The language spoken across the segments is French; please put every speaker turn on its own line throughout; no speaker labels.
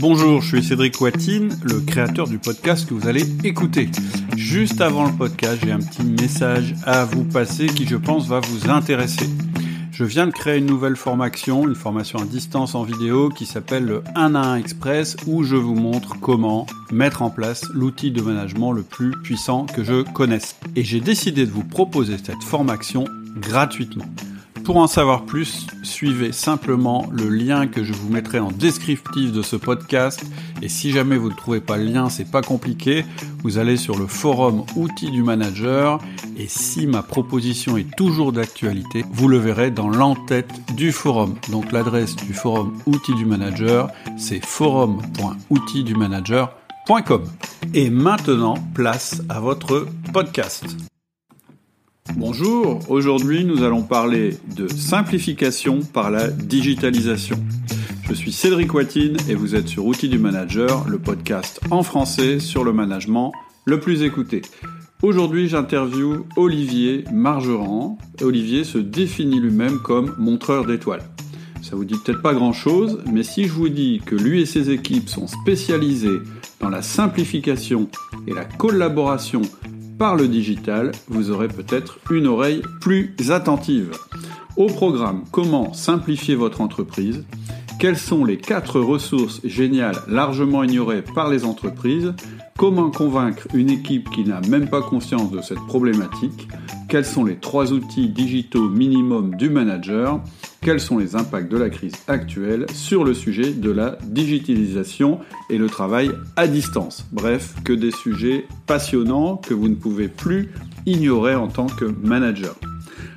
Bonjour, je suis Cédric Watine, le créateur du podcast que vous allez écouter. Juste avant le podcast, j'ai un petit message à vous passer qui je pense va vous intéresser. Je viens de créer une nouvelle formation, une formation à distance en vidéo qui s'appelle le 1 à 1 Express où je vous montre comment mettre en place l'outil de management le plus puissant que je connaisse. Et j'ai décidé de vous proposer cette formation gratuitement. Pour en savoir plus, suivez simplement le lien que je vous mettrai en descriptif de ce podcast. Et si jamais vous ne trouvez pas le lien, c'est pas compliqué. Vous allez sur le forum Outils du Manager. Et si ma proposition est toujours d'actualité, vous le verrez dans l'entête du forum. Donc l'adresse du forum Outils du Manager, c'est forum.outildumanager.com. Et maintenant, place à votre podcast. Bonjour, aujourd'hui nous allons parler de simplification par la digitalisation. Je suis Cédric Watine et vous êtes sur Outils du Manager, le podcast en français sur le management le plus écouté. Aujourd'hui j'interviewe Olivier Margerand. Olivier se définit lui-même comme montreur d'étoiles. Ça vous dit peut-être pas grand-chose, mais si je vous dis que lui et ses équipes sont spécialisés dans la simplification et la collaboration par le digital, vous aurez peut-être une oreille plus attentive. Au programme, comment simplifier votre entreprise? Quelles sont les quatre ressources géniales largement ignorées par les entreprises? Comment convaincre une équipe qui n'a même pas conscience de cette problématique? Quels sont les trois outils digitaux minimum du manager? Quels sont les impacts de la crise actuelle sur le sujet de la digitalisation et le travail à distance? Bref, que des sujets passionnants que vous ne pouvez plus ignorer en tant que manager.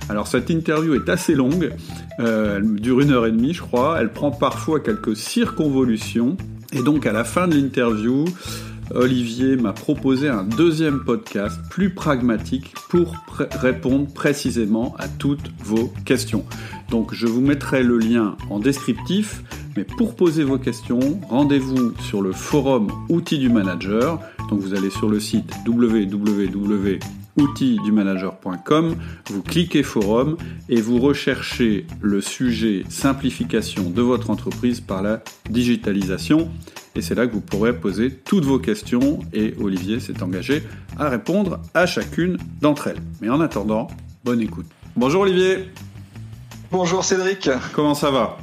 Alors cette interview est assez longue, euh, elle dure une heure et demie je crois, elle prend parfois quelques circonvolutions, et donc à la fin de l'interview, Olivier m'a proposé un deuxième podcast plus pragmatique pour répondre précisément à toutes vos questions. Donc je vous mettrai le lien en descriptif, mais pour poser vos questions, rendez-vous sur le forum Outils du Manager. Donc vous allez sur le site www outildumanager.com, vous cliquez forum et vous recherchez le sujet simplification de votre entreprise par la digitalisation. Et c'est là que vous pourrez poser toutes vos questions et Olivier s'est engagé à répondre à chacune d'entre elles. Mais en attendant, bonne écoute. Bonjour Olivier.
Bonjour Cédric.
Comment ça va?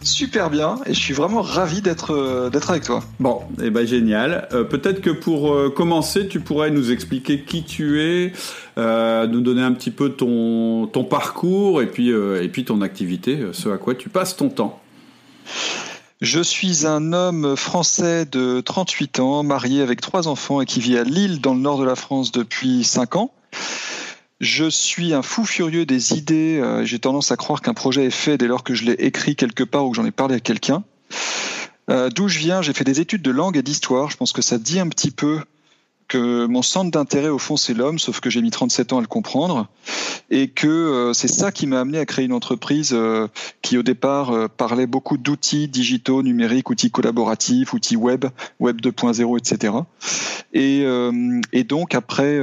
Super bien et je suis vraiment ravi d'être euh, d'être avec toi.
Bon, et eh ben génial. Euh, peut-être que pour euh, commencer, tu pourrais nous expliquer qui tu es, nous donner un petit peu ton ton parcours et puis et puis ton activité, ce à quoi tu passes ton temps.
Je suis un homme français de 38 ans, marié avec trois enfants et qui vit à Lille dans le nord de la France depuis 5 ans. Je suis un fou furieux des idées. Euh, j'ai tendance à croire qu'un projet est fait dès lors que je l'ai écrit quelque part ou que j'en ai parlé à quelqu'un. Euh, d'où je viens, j'ai fait des études de langue et d'histoire. Je pense que ça dit un petit peu que mon centre d'intérêt au fond c'est l'homme, sauf que j'ai mis 37 ans à le comprendre, et que euh, c'est ça qui m'a amené à créer une entreprise euh, qui au départ euh, parlait beaucoup d'outils digitaux, numériques, outils collaboratifs, outils web, web 2.0, etc. Et, et donc après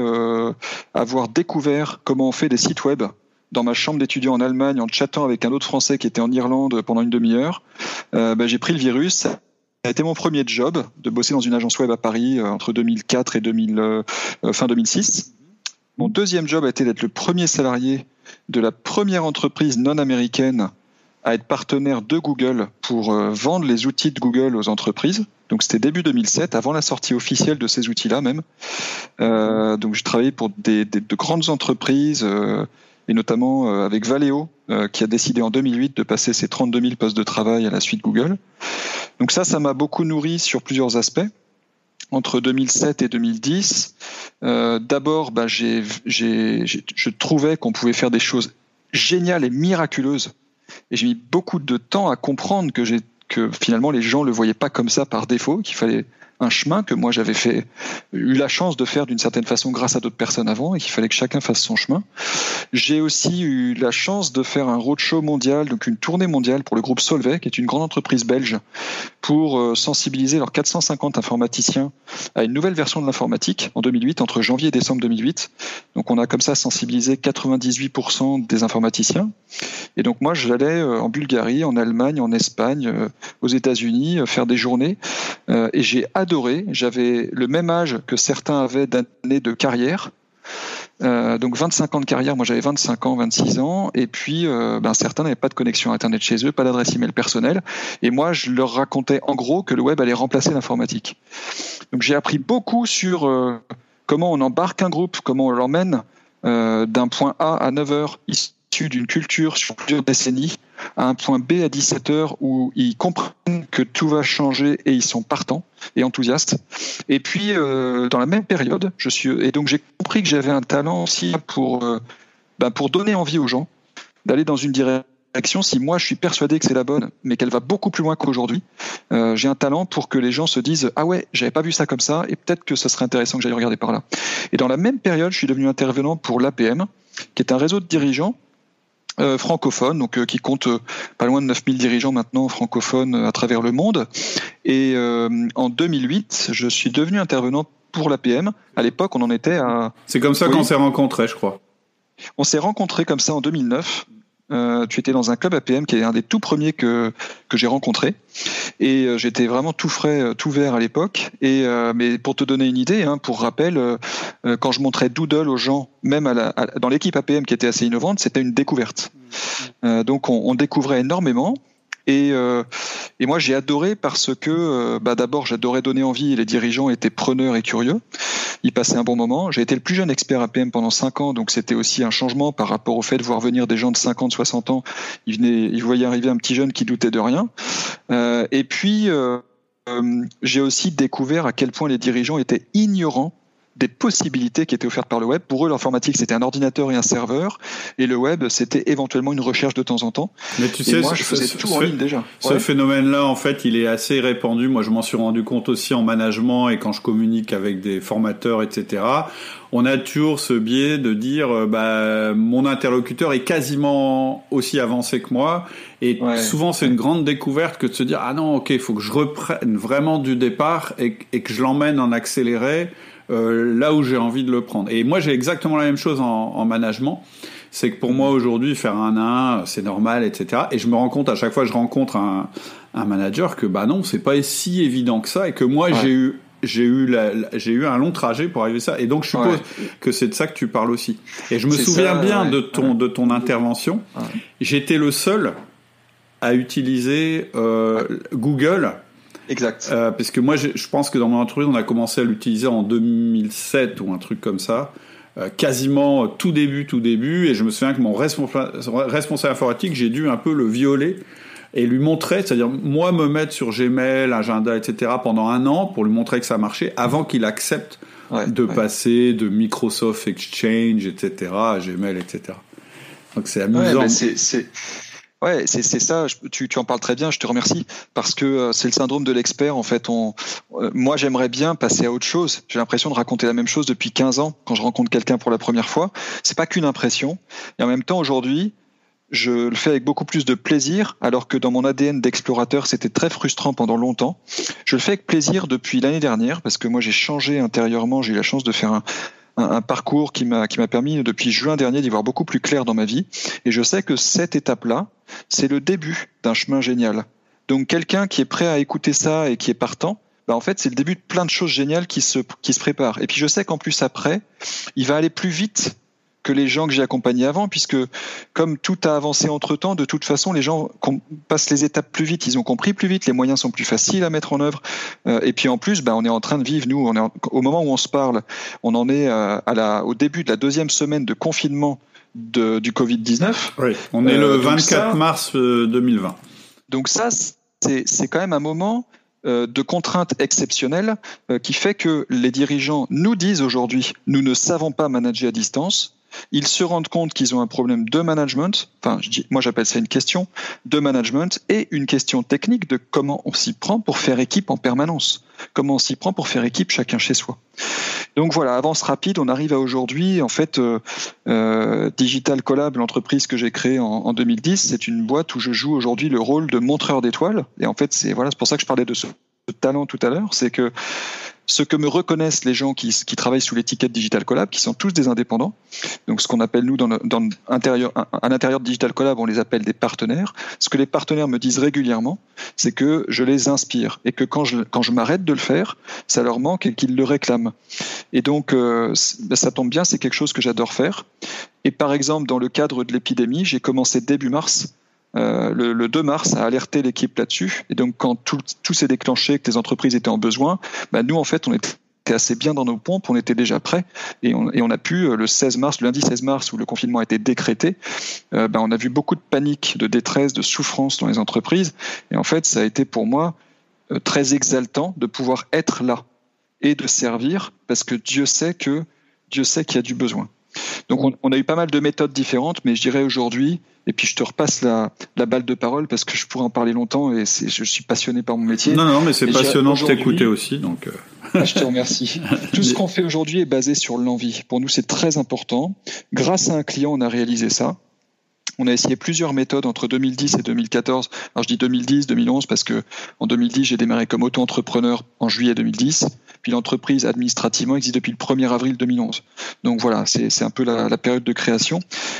avoir découvert comment on fait des sites web dans ma chambre d'étudiant en Allemagne en chattant avec un autre Français qui était en Irlande pendant une demi-heure, ben, j'ai pris le virus, a été mon premier job de bosser dans une agence web à Paris euh, entre 2004 et 2000, euh, euh, fin 2006. Mon deuxième job a été d'être le premier salarié de la première entreprise non américaine à être partenaire de Google pour vendre les outils de Google aux entreprises. Donc c'était début 2007, avant la sortie officielle de ces outils-là même. Euh, donc je travaillais pour des, de grandes entreprises et notamment euh, avec Valeo, qui a décidé en 2008 de passer ses 32 000 postes de travail à la suite Google. Donc ça, ça m'a beaucoup nourri sur plusieurs aspects. Entre 2007 et 2010, euh, d'abord, bah, j'ai, je trouvais qu'on pouvait faire des choses géniales et miraculeuses. Et j'ai mis beaucoup de temps à comprendre que, que finalement les gens le voyaient pas comme ça par défaut, qu'il fallait un chemin que moi j'avais fait, eu la chance de faire d'une certaine façon grâce à d'autres personnes avant et qu'il fallait que chacun fasse son chemin. J'ai aussi eu la chance de faire un roadshow mondial, donc une tournée mondiale pour le groupe Solvay, qui est une grande entreprise belge, pour euh, sensibiliser leurs 450 informaticiens à une nouvelle version de l'informatique en 2008, entre janvier et décembre 2008. Donc on a comme ça sensibilisé 98% des informaticiens. Et donc moi j'allais euh, en Bulgarie, en Allemagne, en Espagne, euh, aux États-Unis faire des journées et j'ai. J'avais le même âge que certains avaient d'années de carrière. Euh, donc 25 ans de carrière, moi j'avais 25 ans, 26 ans, et puis euh, ben, certains n'avaient pas de connexion Internet chez eux, pas d'adresse email personnelle, et moi je leur racontais en gros que le web allait remplacer l'informatique. Donc j'ai appris beaucoup sur euh, comment on embarque un groupe, comment on l'emmène d'un point A à 9 heures, d'une culture sur plusieurs décennies à un point B à 17 heures où ils comprennent que tout va changer et ils sont partants et enthousiastes. Et puis euh, dans la même période, je suis et donc j'ai compris que j'avais un talent aussi pour euh, ben, pour donner envie aux gens d'aller dans une direction. Si moi je suis persuadé que c'est la bonne, mais qu'elle va beaucoup plus loin qu'aujourd'hui, euh, j'ai un talent pour que les gens se disent ah ouais j'avais pas vu ça comme ça et peut-être que ce serait intéressant que j'aille regarder par là. Et dans la même période, je suis devenu intervenant pour l'APM, qui est un réseau de dirigeants euh, francophone, donc euh, qui compte euh, pas loin de 9000 dirigeants maintenant francophones à travers le monde. Et en 2008, je suis devenu intervenant pour l'APM. À l'époque, on en était à...
C'est comme ça qu'on s'est rencontrés, je crois.
On s'est rencontrés comme ça en 2009. Euh, tu étais dans un club APM qui est un des tout premiers que que j'ai rencontré et euh, j'étais vraiment tout frais, euh, tout vert à l'époque. Et mais pour te donner une idée, hein, pour rappel, quand je montrais Doodle aux gens, même à la, dans l'équipe APM qui était assez innovante, c'était une découverte. Mmh. donc on, on découvrait énormément. Et, euh, et moi, j'ai adoré parce que, euh, bah, d'abord, j'adorais donner envie. Les dirigeants étaient preneurs et curieux. Ils passaient un bon moment. J'ai été le plus jeune expert APM pendant 5 ans, donc c'était aussi un changement par rapport au fait de voir venir des gens de 50, 60 ans. Ils, venaient, ils voyaient arriver un petit jeune qui doutait de rien. Euh, et puis, euh, euh, j'ai aussi découvert à quel point les dirigeants étaient ignorants des possibilités qui étaient offertes par le web. Pour eux, l'informatique, c'était un ordinateur et un serveur, et le web, c'était éventuellement une recherche de temps en temps.
Mais tu sais, moi, je faisais tout en ligne déjà. Ce phénomène-là, en fait, il est assez répandu. Moi, je m'en suis rendu compte aussi en management et quand je communique avec des formateurs, etc. On a toujours ce biais de dire, euh, bah, mon interlocuteur est quasiment aussi avancé que moi. Et souvent, c'est une grande découverte que de se dire, ah non, ok, il faut que je reprenne vraiment du départ et, et que je l'emmène en accéléré euh, là où j'ai envie de le prendre. Et moi, j'ai exactement la même chose en, en management. C'est que pour moi aujourd'hui, faire un à un, c'est normal, etc. Et je me rends compte à chaque fois que je rencontre un, un manager que bah non, c'est pas si évident que ça, et que moi j'ai eu j'ai eu j'ai eu un long trajet pour arriver à ça. Et donc je suppose que c'est de ça que tu parles aussi. Et je me souviens bien de ton de ton intervention. J'étais le seul à utiliser euh, Google
Exact.
Euh, parce que moi, je, pense que dans mon entreprise, on a commencé à l'utiliser en 2007 ou un truc comme ça. Euh, quasiment tout début, tout début. Et je me souviens que mon responsable informatique, j'ai dû un peu le violer et lui montrer, c'est-à-dire moi me mettre sur Gmail, agenda, etc. pendant un an pour lui montrer que ça marchait avant qu'il accepte de passer de Microsoft Exchange, etc. à Gmail, etc. Donc c'est amusant. Ouais,
c'est Ouais, c'est ça. Tu, tu en parles très bien. Je te remercie parce que euh, c'est le syndrome de l'expert. En fait, on, euh, moi, j'aimerais bien passer à autre chose. J'ai l'impression de raconter la même chose depuis 15 ans quand je rencontre quelqu'un pour la première fois. C'est pas qu'une impression. Et en même temps, aujourd'hui, je le fais avec beaucoup plus de plaisir, alors que dans mon ADN d'explorateur, c'était très frustrant pendant longtemps. Je le fais avec plaisir depuis l'année dernière, parce que moi j'ai changé intérieurement, j'ai eu la chance de faire un, un, parcours qui m'a qui m'a permis depuis juin dernier d'y voir beaucoup plus clair dans ma vie. Et je sais que cette étape-là, c'est le début d'un chemin génial. Donc quelqu'un qui est prêt à écouter ça et qui est partant, bah en fait c'est le début de plein de choses géniales qui se qui se préparent. Et puis je sais qu'en plus après, il va aller plus vite que les gens que j'ai accompagnés avant, puisque comme tout a avancé entre temps, de toute façon, les gens passent les étapes plus vite, ils ont compris plus vite, les moyens sont plus faciles à mettre en œuvre. Euh, et puis en plus, bah, on est en train de vivre, nous, on est au moment où on se parle, on en est euh, à la, au début de la deuxième semaine de confinement de, du Covid-19.
Oui, on est le 24 euh, mars 2020.
Donc ça, c'est quand même un moment de contraintes exceptionnelles qui fait que les dirigeants nous disent aujourd'hui, nous ne savons pas manager à distance, ils se rendent compte qu'ils ont un problème de management, enfin moi j'appelle ça une question de management et une question technique de comment on s'y prend pour faire équipe en permanence, comment on s'y prend pour faire équipe chacun chez soi. Donc voilà, avance rapide, on arrive à aujourd'hui. En fait, euh, euh, Digital Collab, l'entreprise que j'ai créée en, en 2010, c'est une boîte où je joue aujourd'hui le rôle de montreur d'étoiles. Et en fait, c'est voilà, c'est pour ça que je parlais de ce talent tout à l'heure, c'est que ce que me reconnaissent les gens qui, qui, travaillent sous l'étiquette Digital Collab, qui sont tous des indépendants, donc ce qu'on appelle nous dans, dans intérieur, à l'intérieur de Digital Collab, on les appelle des partenaires. Ce que les partenaires me disent régulièrement, c'est que je les inspire et que quand je, quand je m'arrête de le faire, ça leur manque et qu'ils le réclament. Et donc, euh, ben, ça tombe bien, c'est quelque chose que j'adore faire. Et par exemple, dans le cadre de l'épidémie, j'ai commencé début mars euh, le, le, 2 mars a alerté l'équipe là-dessus. Et donc, quand tout, s'est déclenché, que les entreprises étaient en besoin, bah, nous, en fait, on était assez bien dans nos pompes, on était déjà prêts et on, a pu euh, le 16 mars, le lundi 16 mars où le confinement a été décrété, euh, ben on a vu beaucoup de panique, de détresse, de souffrance dans les entreprises et en fait ça a été pour moi très exaltant de pouvoir être là et de servir parce que Dieu sait que Dieu sait qu'il y a du besoin. Donc on, on, a eu pas mal de méthodes différentes, mais je dirais aujourd'hui, et puis je te repasse la, la, balle de parole parce que je pourrais en parler longtemps et je suis passionné par mon métier.
Non, non, mais c'est passionnant de t'écouter aussi. Donc... Euh.
Ah, je te remercie. Tout ce qu'on fait aujourd'hui est basé sur l'envie. Pour nous, c'est très important. Grâce à un client, on a réalisé ça. On a essayé plusieurs méthodes entre 2010 et 2014. Alors je dis 2010, 2011 parce que en 2010 j'ai démarré comme auto-entrepreneur en juillet 2010. L'entreprise administrativement existe depuis le 1er avril 2011. Donc voilà, c'est un peu la, période de création.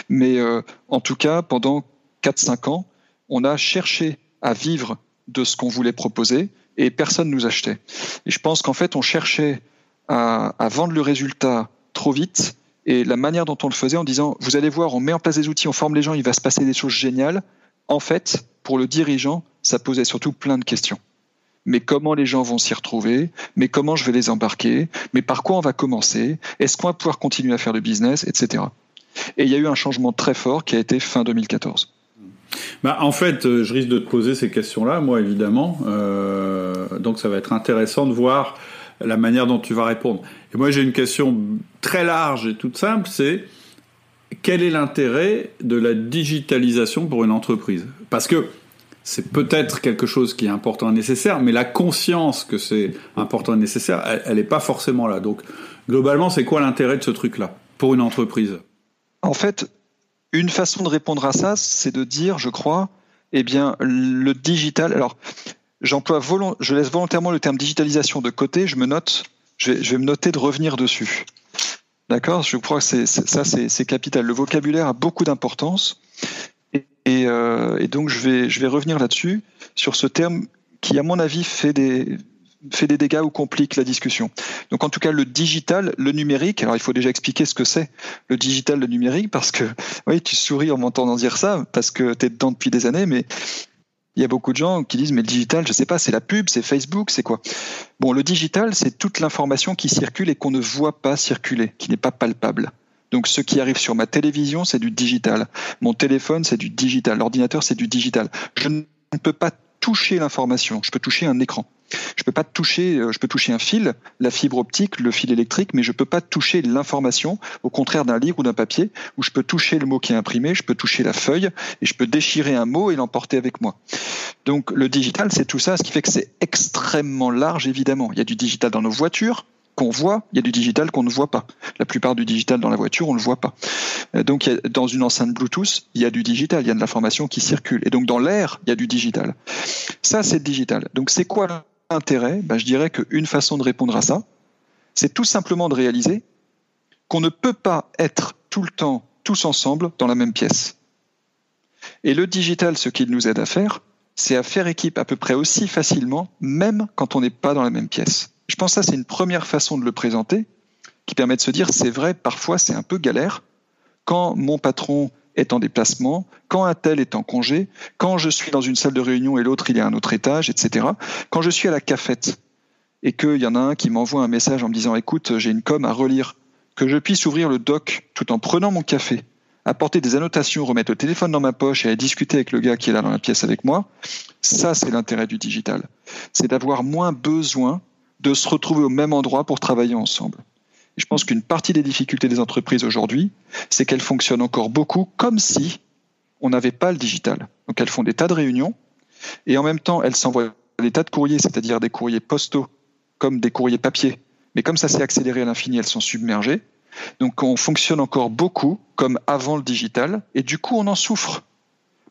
Mais euh, en tout cas, pendant 4-5 ans, on a cherché à vivre de ce qu'on voulait proposer et personne nous achetait. Et je pense qu'en fait, on cherchait à vendre le résultat trop vite et la manière dont on le faisait en disant, vous allez voir, on met en place des outils, on forme les gens, il va se passer des choses géniales. En fait, pour le dirigeant, ça posait surtout plein de questions. Mais comment les gens vont s'y retrouver? Mais comment je vais les embarquer? Mais par quoi on va commencer? Est-ce qu'on va pouvoir continuer à faire le business, etc. Et il y a eu un changement très fort qui a été fin 2014.
Bah, en fait, euh, je risque de te poser ces questions-là, moi évidemment. Euh, donc ça va être intéressant de voir la manière dont tu vas répondre. Et moi j'ai une question très large et toute simple, c'est quel est l'intérêt de la digitalisation pour une entreprise? Parce que c'est peut-être quelque chose qui est important et nécessaire, mais la conscience que c'est important et nécessaire, elle n'est pas forcément là. Donc, globalement, c'est quoi l'intérêt de ce truc-là pour une entreprise?
En fait, une façon de répondre à ça, c'est de dire, je crois, eh bien, le digital. Alors, j'emploie je laisse volontairement le terme digitalisation de côté. Je me note, je vais, je vais me noter de revenir dessus. D'accord? Je crois que c'est, ça, c'est capital. Le vocabulaire a beaucoup d'importance. Et, euh, et, donc je vais, je vais revenir là-dessus, sur ce terme qui, à mon avis, fait des, fait des dégâts ou complique la discussion. Donc en tout cas, le digital, le numérique, alors il faut déjà expliquer ce que c'est le digital, le numérique, parce que, oui, tu souris en m'entendant dire ça, parce que tu es dedans depuis des années, mais il y a beaucoup de gens qui disent mais le digital, je sais pas, c'est la pub, c'est Facebook, c'est quoi? Bon, le digital, c'est toute l'information qui circule et qu'on ne voit pas circuler, qui n'est pas palpable. Donc ce qui arrive sur ma télévision, c'est du digital. Mon téléphone, c'est du digital. L'ordinateur, c'est du digital. Je ne peux pas toucher l'information. Je peux toucher un écran. Je peux pas toucher, euh, je peux toucher un fil, la fibre optique, le fil électrique, mais je peux pas toucher l'information, au contraire d'un livre ou d'un papier, où je peux toucher le mot qui est imprimé, je peux toucher la feuille, et je peux déchirer un mot et l'emporter avec moi. Donc le digital, c'est tout ça, ce qui fait que c'est extrêmement large, évidemment. Il y a du digital dans nos voitures, qu'on voit, il y a du digital qu'on ne voit pas. La plupart du digital dans la voiture, on ne le voit pas. Euh, donc, dans une enceinte Bluetooth, il y a du digital, il y a de l'information qui circule. Et donc, dans l'air, il y a du digital. Ça, c'est digital. Donc, c'est quoi l'intérêt? Ben, Je dirais qu'une façon de répondre à ça, c'est tout simplement de réaliser qu'on ne peut pas être tout le temps tous ensemble dans la même pièce. Et le digital, ce qu'il nous aide à faire, c'est à faire équipe à peu près aussi facilement, même quand on n'est pas dans la même pièce. Je pense que ça, c'est une première façon de le présenter qui permet de se dire, c'est vrai, parfois c'est un peu galère quand mon patron est en déplacement, quand un tel est en congé, quand je suis dans une salle de réunion et l'autre il est à un autre étage, etc. Quand je suis à la cafette et qu'il y en a un qui m'envoie un message en me disant écoute, j'ai une com à relire, que je puisse ouvrir le doc tout en prenant mon café, apporter des annotations, remettre le téléphone dans ma poche et aller discuter avec le gars qui est là dans la pièce avec moi, ça c'est l'intérêt du digital. C'est d'avoir moins besoin de se retrouver au même endroit pour travailler ensemble. Et je pense qu'une partie des difficultés des entreprises aujourd'hui, c'est qu'elles fonctionnent encore beaucoup comme si on n'avait pas le digital. Donc elles font des tas de réunions et en même temps elles s'envoient des tas de courriers, c'est-à-dire des courriers postaux comme des courriers papier. Mais comme ça s'est accéléré à l'infini, elles sont submergées. Donc on fonctionne encore beaucoup comme avant le digital et du coup on en souffre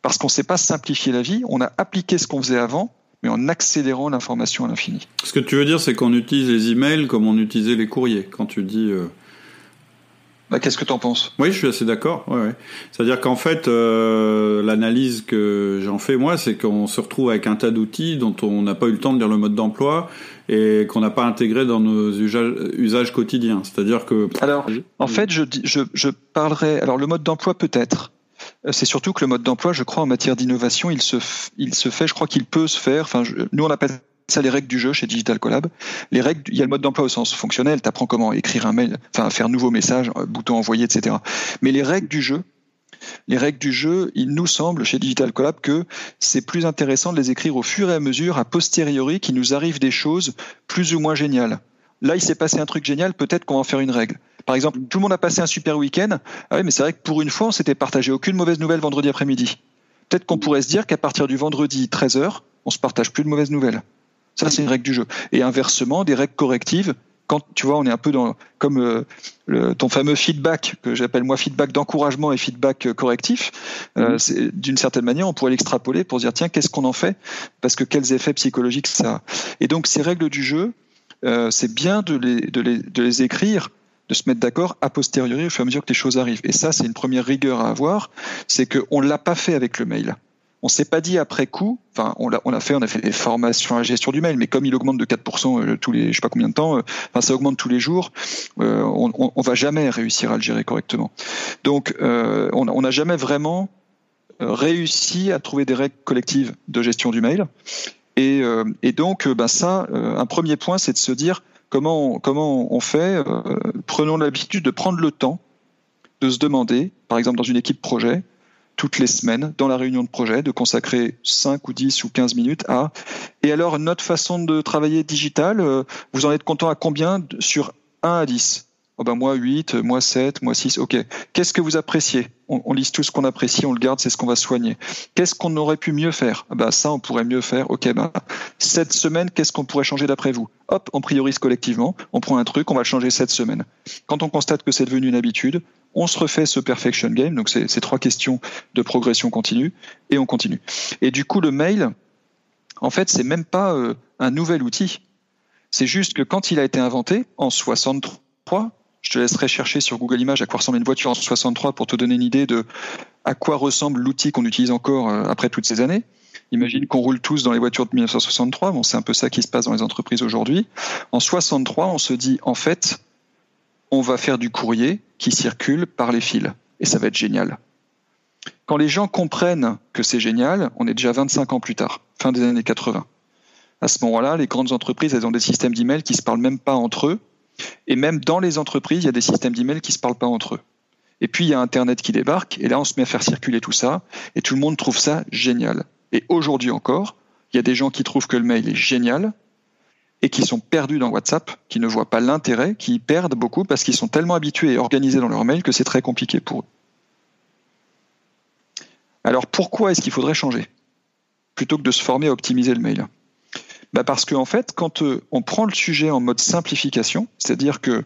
parce qu'on ne sait pas simplifier la vie, on a appliqué ce qu'on faisait avant mais en accélérant l'information à l'infini.
Ce que tu veux dire, c'est qu'on utilise les emails comme on utilisait les courriers. Quand tu dis. Euh,
bah, Qu'est-ce que tu en penses?
Oui, je suis assez d'accord. Ouais, C'est-à-dire qu'en fait, euh, l'analyse que j'en fais, moi, c'est qu'on se retrouve avec un tas d'outils dont on n'a pas eu le temps de lire le mode d'emploi et qu'on n'a pas intégré dans nos usages, usages quotidiens. C'est-à-dire que.
Alors, en fait, je, je, je parlerai. Alors, le mode d'emploi, peut-être. Euh, c'est surtout que le mode d'emploi, je crois, en matière d'innovation, il se, fait, je crois qu'il peut se faire. Enfin, nous, on appelle ça les règles du jeu chez Digital Collab. Les règles, il y a le mode d'emploi au sens fonctionnel, tu apprends comment écrire un mail, enfin faire un nouveau message, bouton envoyer, etc. Mais les règles du jeu, les règles du jeu, il nous semble chez Digital Collab que c'est plus intéressant de les écrire au fur et à mesure, a posteriori, qu'il nous arrive des choses plus ou moins géniales. Là, il s'est passé un truc génial, peut-être qu'on va en faire une règle. Par exemple, tout le monde a passé un super week-end. Ah oui, mais c'est vrai que pour une fois, on s'était partagé aucune mauvaise nouvelle vendredi après-midi. Peut-être qu'on pourrait se dire qu'à partir du vendredi 13h, on se partage plus de mauvaises nouvelles. Ça, c'est une règle du jeu. Et inversement, des règles correctives. Quand tu vois, on est un peu dans comme euh, le, ton fameux feedback que j'appelle moi feedback d'encouragement et feedback euh, correctif. Euh, mm-hmm. D'une certaine manière, on pourrait l'extrapoler pour dire tiens, qu'est-ce qu'on en fait? Parce que quels effets psychologiques ça a? Et donc ces règles du jeu, euh, c'est bien de les, écrire de se mettre d'accord a posteriori au fur et à mesure que les choses arrivent. Et ça, c'est une première rigueur à avoir, c'est qu'on ne l'a pas fait avec le mail. On s'est pas dit après coup, enfin on l'a on a fait, on a fait des formations à la gestion du mail, mais comme il augmente de 4% euh, tous les, je sais pas combien de temps, euh, enfin ça augmente tous les jours, euh, on, on, va jamais réussir à le gérer correctement. Donc on n'a jamais vraiment réussi à trouver des règles collectives de gestion du mail. Et, et donc ben ça, un premier point, c'est de se dire Comment on, comment on fait euh, Prenons l'habitude de prendre le temps de se demander, par exemple dans une équipe projet, toutes les semaines, dans la réunion de projet, de consacrer 5 ou 10 ou 15 minutes à. Et alors, notre façon de travailler digital, euh, vous en êtes content à combien sur 1 à 10 Oh ben moi 8, moi 7, moi 6, ok. Qu'est-ce que vous appréciez? On, on, lise tout ce qu'on apprécie, on le garde, c'est ce qu'on va soigner. Qu'est-ce qu'on aurait pu mieux faire? Ben ça, on pourrait mieux faire. Ok, ben cette semaine, qu'est-ce qu'on pourrait changer d'après vous? Hop, on priorise collectivement, on prend un truc, on va le changer cette semaine. Quand on constate que c'est devenu une habitude, on se refait ce perfection game, donc c'est trois questions de progression continue, et on continue. Et du coup, le mail, en fait, c'est même pas euh, un nouvel outil. C'est juste que quand il a été inventé, en 63, je te laisserai chercher sur Google Images à quoi ressemble une voiture en 63 pour te donner une idée de à quoi ressemble l'outil qu'on utilise encore euh, après toutes ces années. Imagine qu'on roule tous dans les voitures de 1963. Bon, c'est un peu ça qui se passe dans les entreprises aujourd'hui. En 63, on se dit, en fait, on va faire du courrier qui circule par les fils. Et ça va être génial. Quand les gens comprennent que c'est génial, on est déjà 25 ans plus tard, fin des années 80. À ce moment-là, les grandes entreprises, elles ont des systèmes d'email qui se parlent même pas entre eux et même dans les entreprises, il y a des systèmes d'email qui ne se parlent pas entre eux. Et puis, il y a Internet qui débarque, et là, on se met à faire circuler tout ça, et tout le monde trouve ça génial. Et aujourd'hui encore, il y a des gens qui trouvent que le mail est génial, et qui sont perdus dans WhatsApp, qui ne voient pas l'intérêt, qui perdent beaucoup parce qu'ils sont tellement habitués et organisés dans leur mail que c'est très compliqué pour eux. Alors pourquoi est-ce qu'il faudrait changer Plutôt que de se former à optimiser le mail? Bah Parce qu'en en fait, quand euh, on prend le sujet en mode simplification, c'est-à-dire que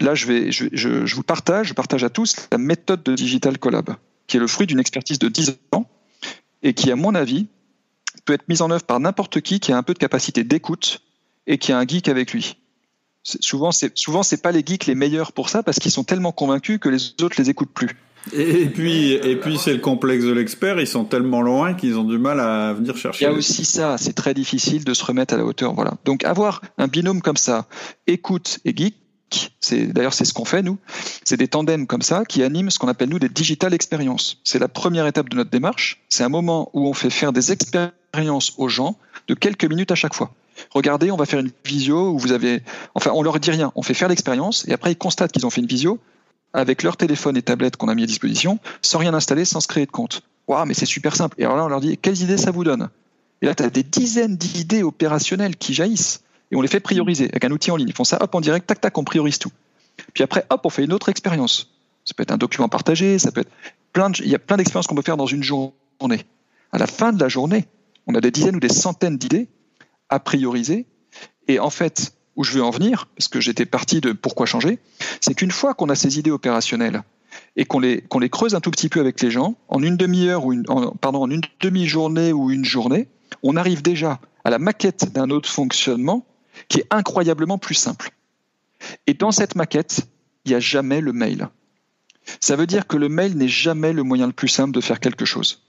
là, je, vous partage, je partage à tous la méthode de Digital Collab, qui est le fruit d'une expertise de 10 ans et qui, à mon avis, peut être mise en œuvre par n'importe qui qui a un peu de capacité d'écoute et qui a un geek avec lui. Souvent, c'est souvent c'est pas les geeks les meilleurs pour ça parce qu'ils sont tellement convaincus que les autres les écoutent plus.
Et puis, et puis c'est le complexe de l'expert. Ils sont tellement loin qu'ils ont du mal à venir chercher.
Il y a aussi ça. C'est très difficile de se remettre à la hauteur. Voilà. Donc avoir un binôme comme ça, écoute et geek, c'est d'ailleurs c'est ce qu'on fait nous. C'est des tandems comme ça qui animent ce qu'on appelle nous des digital expériences. C'est la première étape de notre démarche. C'est un moment où on fait faire des expériences aux gens de quelques minutes à chaque fois. Regardez, on va faire une visio où vous avez, enfin, on leur dit rien. On fait faire l'expérience et après ils constatent qu'ils ont fait une visio avec leur téléphone et tablette qu'on a mis à disposition, sans rien installer, sans se créer de compte. Waouh, mais c'est super simple. Et alors là, on leur dit, quelles idées ça vous donne? Et là, tu as des dizaines d'idées opérationnelles qui jaillissent. et on les fait prioriser avec un outil en ligne. Ils font ça, hop, en direct, tac, tac, on priorise tout. Puis après, hop, on fait une autre expérience. Ça peut être un document partagé, ça peut être plein de, il y a plein d'expériences qu'on peut faire dans une journée. À la fin de la journée, on a des dizaines ou des centaines d'idées à prioriser. Et en fait, où je veux en venir, parce que j'étais parti de pourquoi changer, c'est qu'une fois qu'on a ces idées opérationnelles et qu'on les, les creuse un tout petit peu avec les gens, en une demi-heure ou une, pardon, en une demi-journée ou une journée, on arrive déjà à la maquette d'un autre fonctionnement qui est incroyablement plus simple. Et dans cette maquette, il n'y a jamais le mail. Ça veut dire que le mail n'est jamais le moyen le plus simple de faire quelque chose.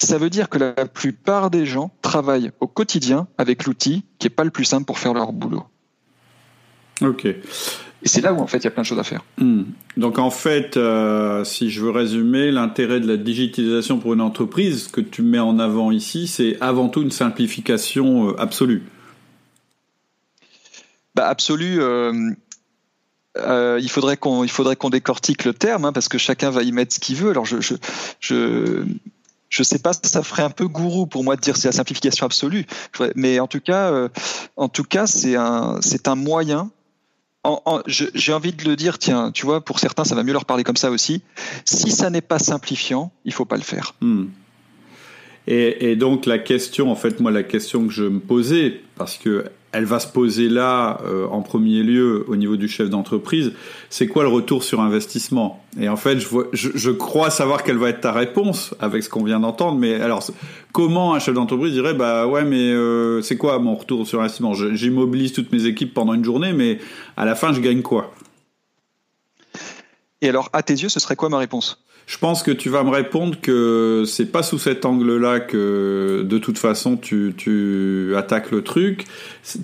Ça veut dire que la plupart des gens travaillent au quotidien avec l'outil qui n'est pas le plus simple pour faire leur boulot.
Ok.
Et c'est là où en fait il y a plein de choses à faire.
Hmm. Donc en fait, euh, si je veux résumer, l'intérêt de la digitalisation pour une entreprise, que tu mets en avant ici, c'est avant tout une simplification euh, absolue.
Bah, absolue. Euh, il faudrait qu'on il faudrait qu'on décortique le terme hein, parce que chacun va y mettre ce qu'il veut. Alors je je je je sais pas, ça ferait un peu gourou pour moi de dire c'est la simplification absolue, mais en tout cas, en tout cas, c'est un c'est un moyen j'ai envie de le dire, tiens, tu vois, pour certains, ça va mieux leur parler comme ça aussi. Si ça n'est pas simplifiant, il faut pas le faire.
Hmm. Et, et, donc la question, en fait, moi, la question que je me posais, parce que elle va se poser là euh, en premier lieu au niveau du chef d'entreprise, c'est quoi le retour sur investissement? Et en fait, je, vois, je, crois savoir quelle va être ta réponse avec ce qu'on vient d'entendre, mais alors comment un chef d'entreprise dirait bah ouais mais euh, c'est quoi mon retour sur investissement? J'immobilise toutes mes équipes pendant une journée, mais à la fin je gagne quoi?
Et alors à tes yeux, ce serait quoi ma réponse?
Je pense que tu vas me répondre que c'est pas sous cet angle-là que de toute façon tu, tu attaques le truc.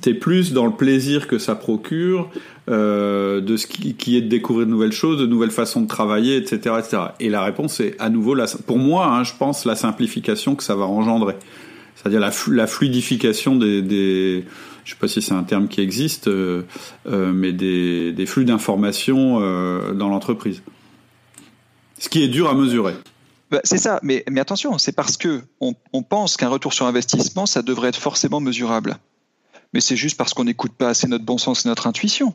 T'es plus dans le plaisir que ça procure, euh, de ce qui, qui, est de découvrir de nouvelles choses, de nouvelles façons de travailler, etc., etc. Et la réponse est à nouveau, la, pour moi, hein, je pense la simplification que ça va engendrer. C'est-à-dire la, la, fluidification des, des je sais pas si c'est un terme qui existe, euh, euh, mais des, des flux d'informations euh, dans l'entreprise. Ce qui est dur à mesurer.
Bah, c'est ça, mais, attention, c'est parce que on, on pense qu'un retour sur investissement, ça devrait être forcément mesurable. Mais c'est juste parce qu'on n'écoute pas assez notre bon sens et notre intuition.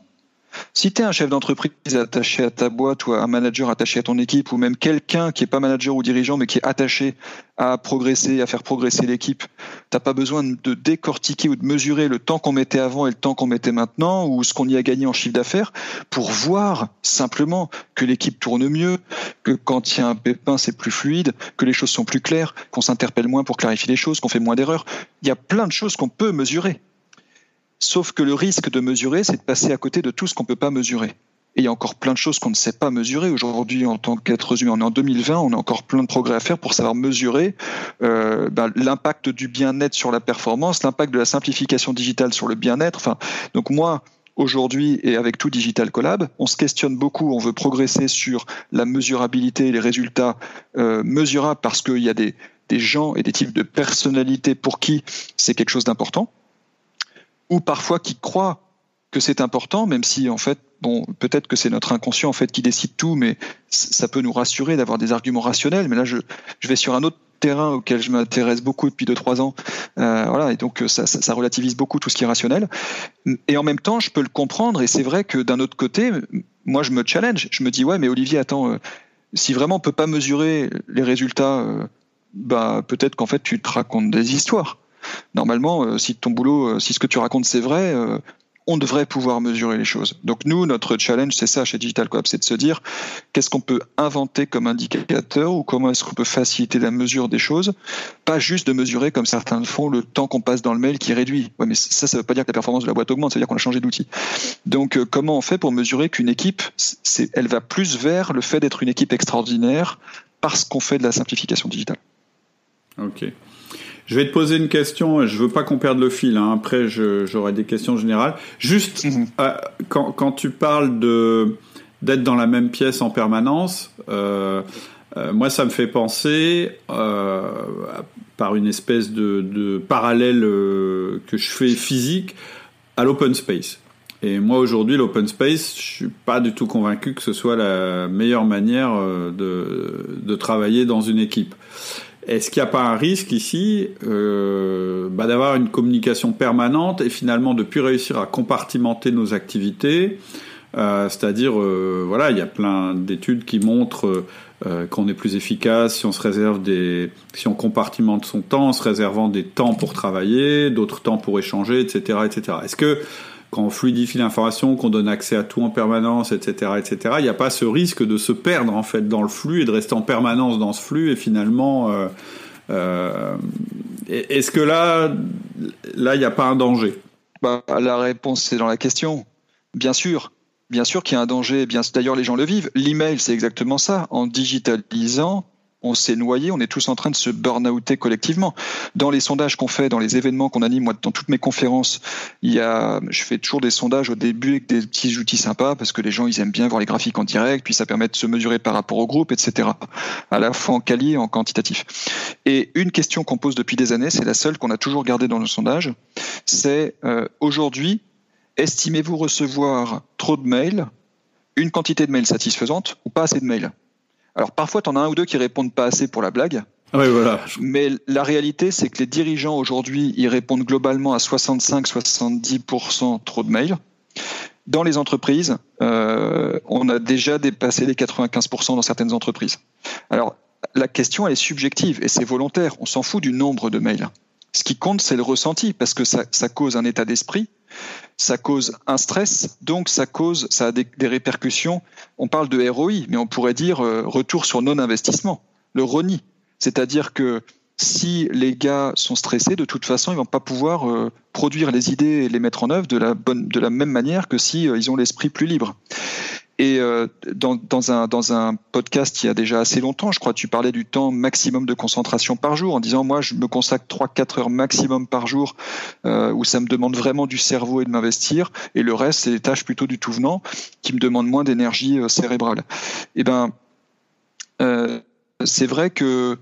Si tu es un chef d'entreprise attaché à ta boîte ou un manager attaché à ton équipe ou même quelqu'un qui est pas manager ou dirigeant mais qui est attaché à progresser, à faire progresser l'équipe, t'as pas besoin de décortiquer ou de mesurer le temps qu'on mettait avant et le temps qu'on mettait maintenant ou ce qu'on y a gagné en chiffre d'affaires pour voir simplement que l'équipe tourne mieux, que quand il y a un pépin c'est plus fluide, que les choses sont plus claires, qu'on s'interpelle moins pour clarifier les choses, qu'on fait moins d'erreurs. Il y a plein de choses qu'on peut mesurer. Sauf que le risque de mesurer, c'est de passer à côté de tout ce qu'on ne peut pas mesurer. Et il y a encore plein de choses qu'on ne sait pas mesurer. Aujourd'hui, en tant qu'être humain, on est en 2020, on a encore plein de progrès à faire pour savoir mesurer euh, ben, l'impact du bien-être sur la performance, l'impact de la simplification digitale sur le bien-être. Donc moi, aujourd'hui, et avec tout Digital Collab, on se questionne beaucoup, on veut progresser sur la mesurabilité, les résultats euh, mesurables, parce qu'il y a des, des gens et des types de personnalités pour qui c'est quelque chose d'important ou parfois qui croient que c'est important, même si en fait, bon, peut-être que c'est notre inconscient en fait qui décide tout, mais ça peut nous rassurer d'avoir des arguments rationnels. Mais là, je, je vais sur un autre terrain auquel je m'intéresse beaucoup depuis 2-3 ans. Euh, voilà, et donc ça, ça, ça, relativise beaucoup tout ce qui est rationnel. Et en même temps, je peux le comprendre. Et c'est vrai que d'un autre côté, moi, je me challenge. Je me dis ouais, mais Olivier, attends, euh, si vraiment on peut pas mesurer les résultats, euh, bah peut-être qu'en fait tu te racontes des histoires. Normalement, euh, si ton boulot, euh, si ce que tu racontes c'est vrai, euh, on devrait pouvoir mesurer les choses. Donc nous, notre challenge, c'est ça chez Digital Coop, c'est de se dire qu'est-ce qu'on peut inventer comme indicateur ou comment est-ce qu'on peut faciliter la mesure des choses, pas juste de mesurer comme certains le font le temps qu'on passe dans le mail qui réduit. Mais ça, ça veut pas dire que la performance de la boîte augmente, ça veut dire qu'on a changé d'outil. Donc comment on fait pour mesurer qu'une équipe, elle va plus vers le fait d'être une équipe extraordinaire parce qu'on fait de la simplification digitale?
Ok. Je vais te poser une question, je veux pas qu'on perde le fil, hein. après j'aurai des questions générales. Juste, mhm. euh, quand, quand, tu parles de d'être dans la même pièce en permanence, euh, euh, moi ça me fait penser, par une espèce de, de parallèle que je fais physique, à l'open space. Et moi aujourd'hui, l'open space, je suis pas du tout convaincu que ce soit la meilleure manière de, de travailler dans une équipe. Est-ce qu'il n'y a pas un risque ici euh, bah, d'avoir une communication permanente et finalement de plus réussir à compartimenter nos activités euh, C'est-à-dire, euh, voilà, il y a plein d'études qui montrent euh, qu'on est plus efficace si on se réserve des, si on compartimente son temps en se réservant des temps pour travailler, d'autres temps pour échanger, etc., etc. Est-ce que quand on fluidifie l'information, qu'on donne accès à tout en permanence, etc., etc., il n'y a pas ce risque de se perdre en fait dans le flux et de rester en permanence dans ce flux et finalement, euh, euh, est-ce que là, là, il n'y a pas un danger?
Bah, La réponse c'est dans la question. Bien sûr, bien sûr qu'il y a un danger. D'ailleurs, les gens le vivent. L'email, c'est exactement ça. En digitalisant, on s'est noyé, on est tous en train de se burn-outer collectivement. Dans les sondages qu'on fait, dans les événements qu'on anime, moi, dans toutes mes conférences, il y a, je fais toujours des sondages au début avec des petits outils sympas parce que les gens, ils aiment bien voir les graphiques en direct, puis ça permet de se mesurer par rapport au groupe, etc. À la fois en quali et en quantitatif. Et une question qu'on pose depuis des années, c'est la seule qu'on a toujours gardée dans le sondage, c'est euh, aujourd'hui, estimez-vous recevoir trop de mails, une quantité de mails satisfaisante ou pas assez de mails? Alors parfois, tu en as un ou deux qui répondent pas assez pour la blague.
Oui, voilà.
Mais la réalité, c'est que les dirigeants aujourd'hui, ils répondent globalement à 65-70% trop de mails. Dans les entreprises, euh, on a déjà dépassé les 95% dans certaines entreprises. Alors, la question, elle est subjective et c'est volontaire. On s'en fout du nombre de mails. Ce qui compte, c'est le ressenti, parce que ça, cause un état d'esprit, ça cause un stress, donc ça cause, ça a des, répercussions. On parle de ROI, mais on pourrait dire euh, retour sur non-investissement, le RONI. C'est-à-dire que si les gars sont stressés, de toute façon, ils vont pas pouvoir euh, produire les idées et les mettre en œuvre de la, bonne, de la même manière que si euh, ils ont l'esprit plus libre. Et euh, dans, dans, un, dans un podcast il y a déjà assez longtemps, je crois, tu parlais du temps maximum de concentration par jour en disant moi je me consacre 3-4 heures maximum par jour euh, où ça me demande vraiment du cerveau et de m'investir et le reste c'est des tâches plutôt du tout venant qui me demandent moins d'énergie euh, cérébrale. Et eh ben c'est vrai que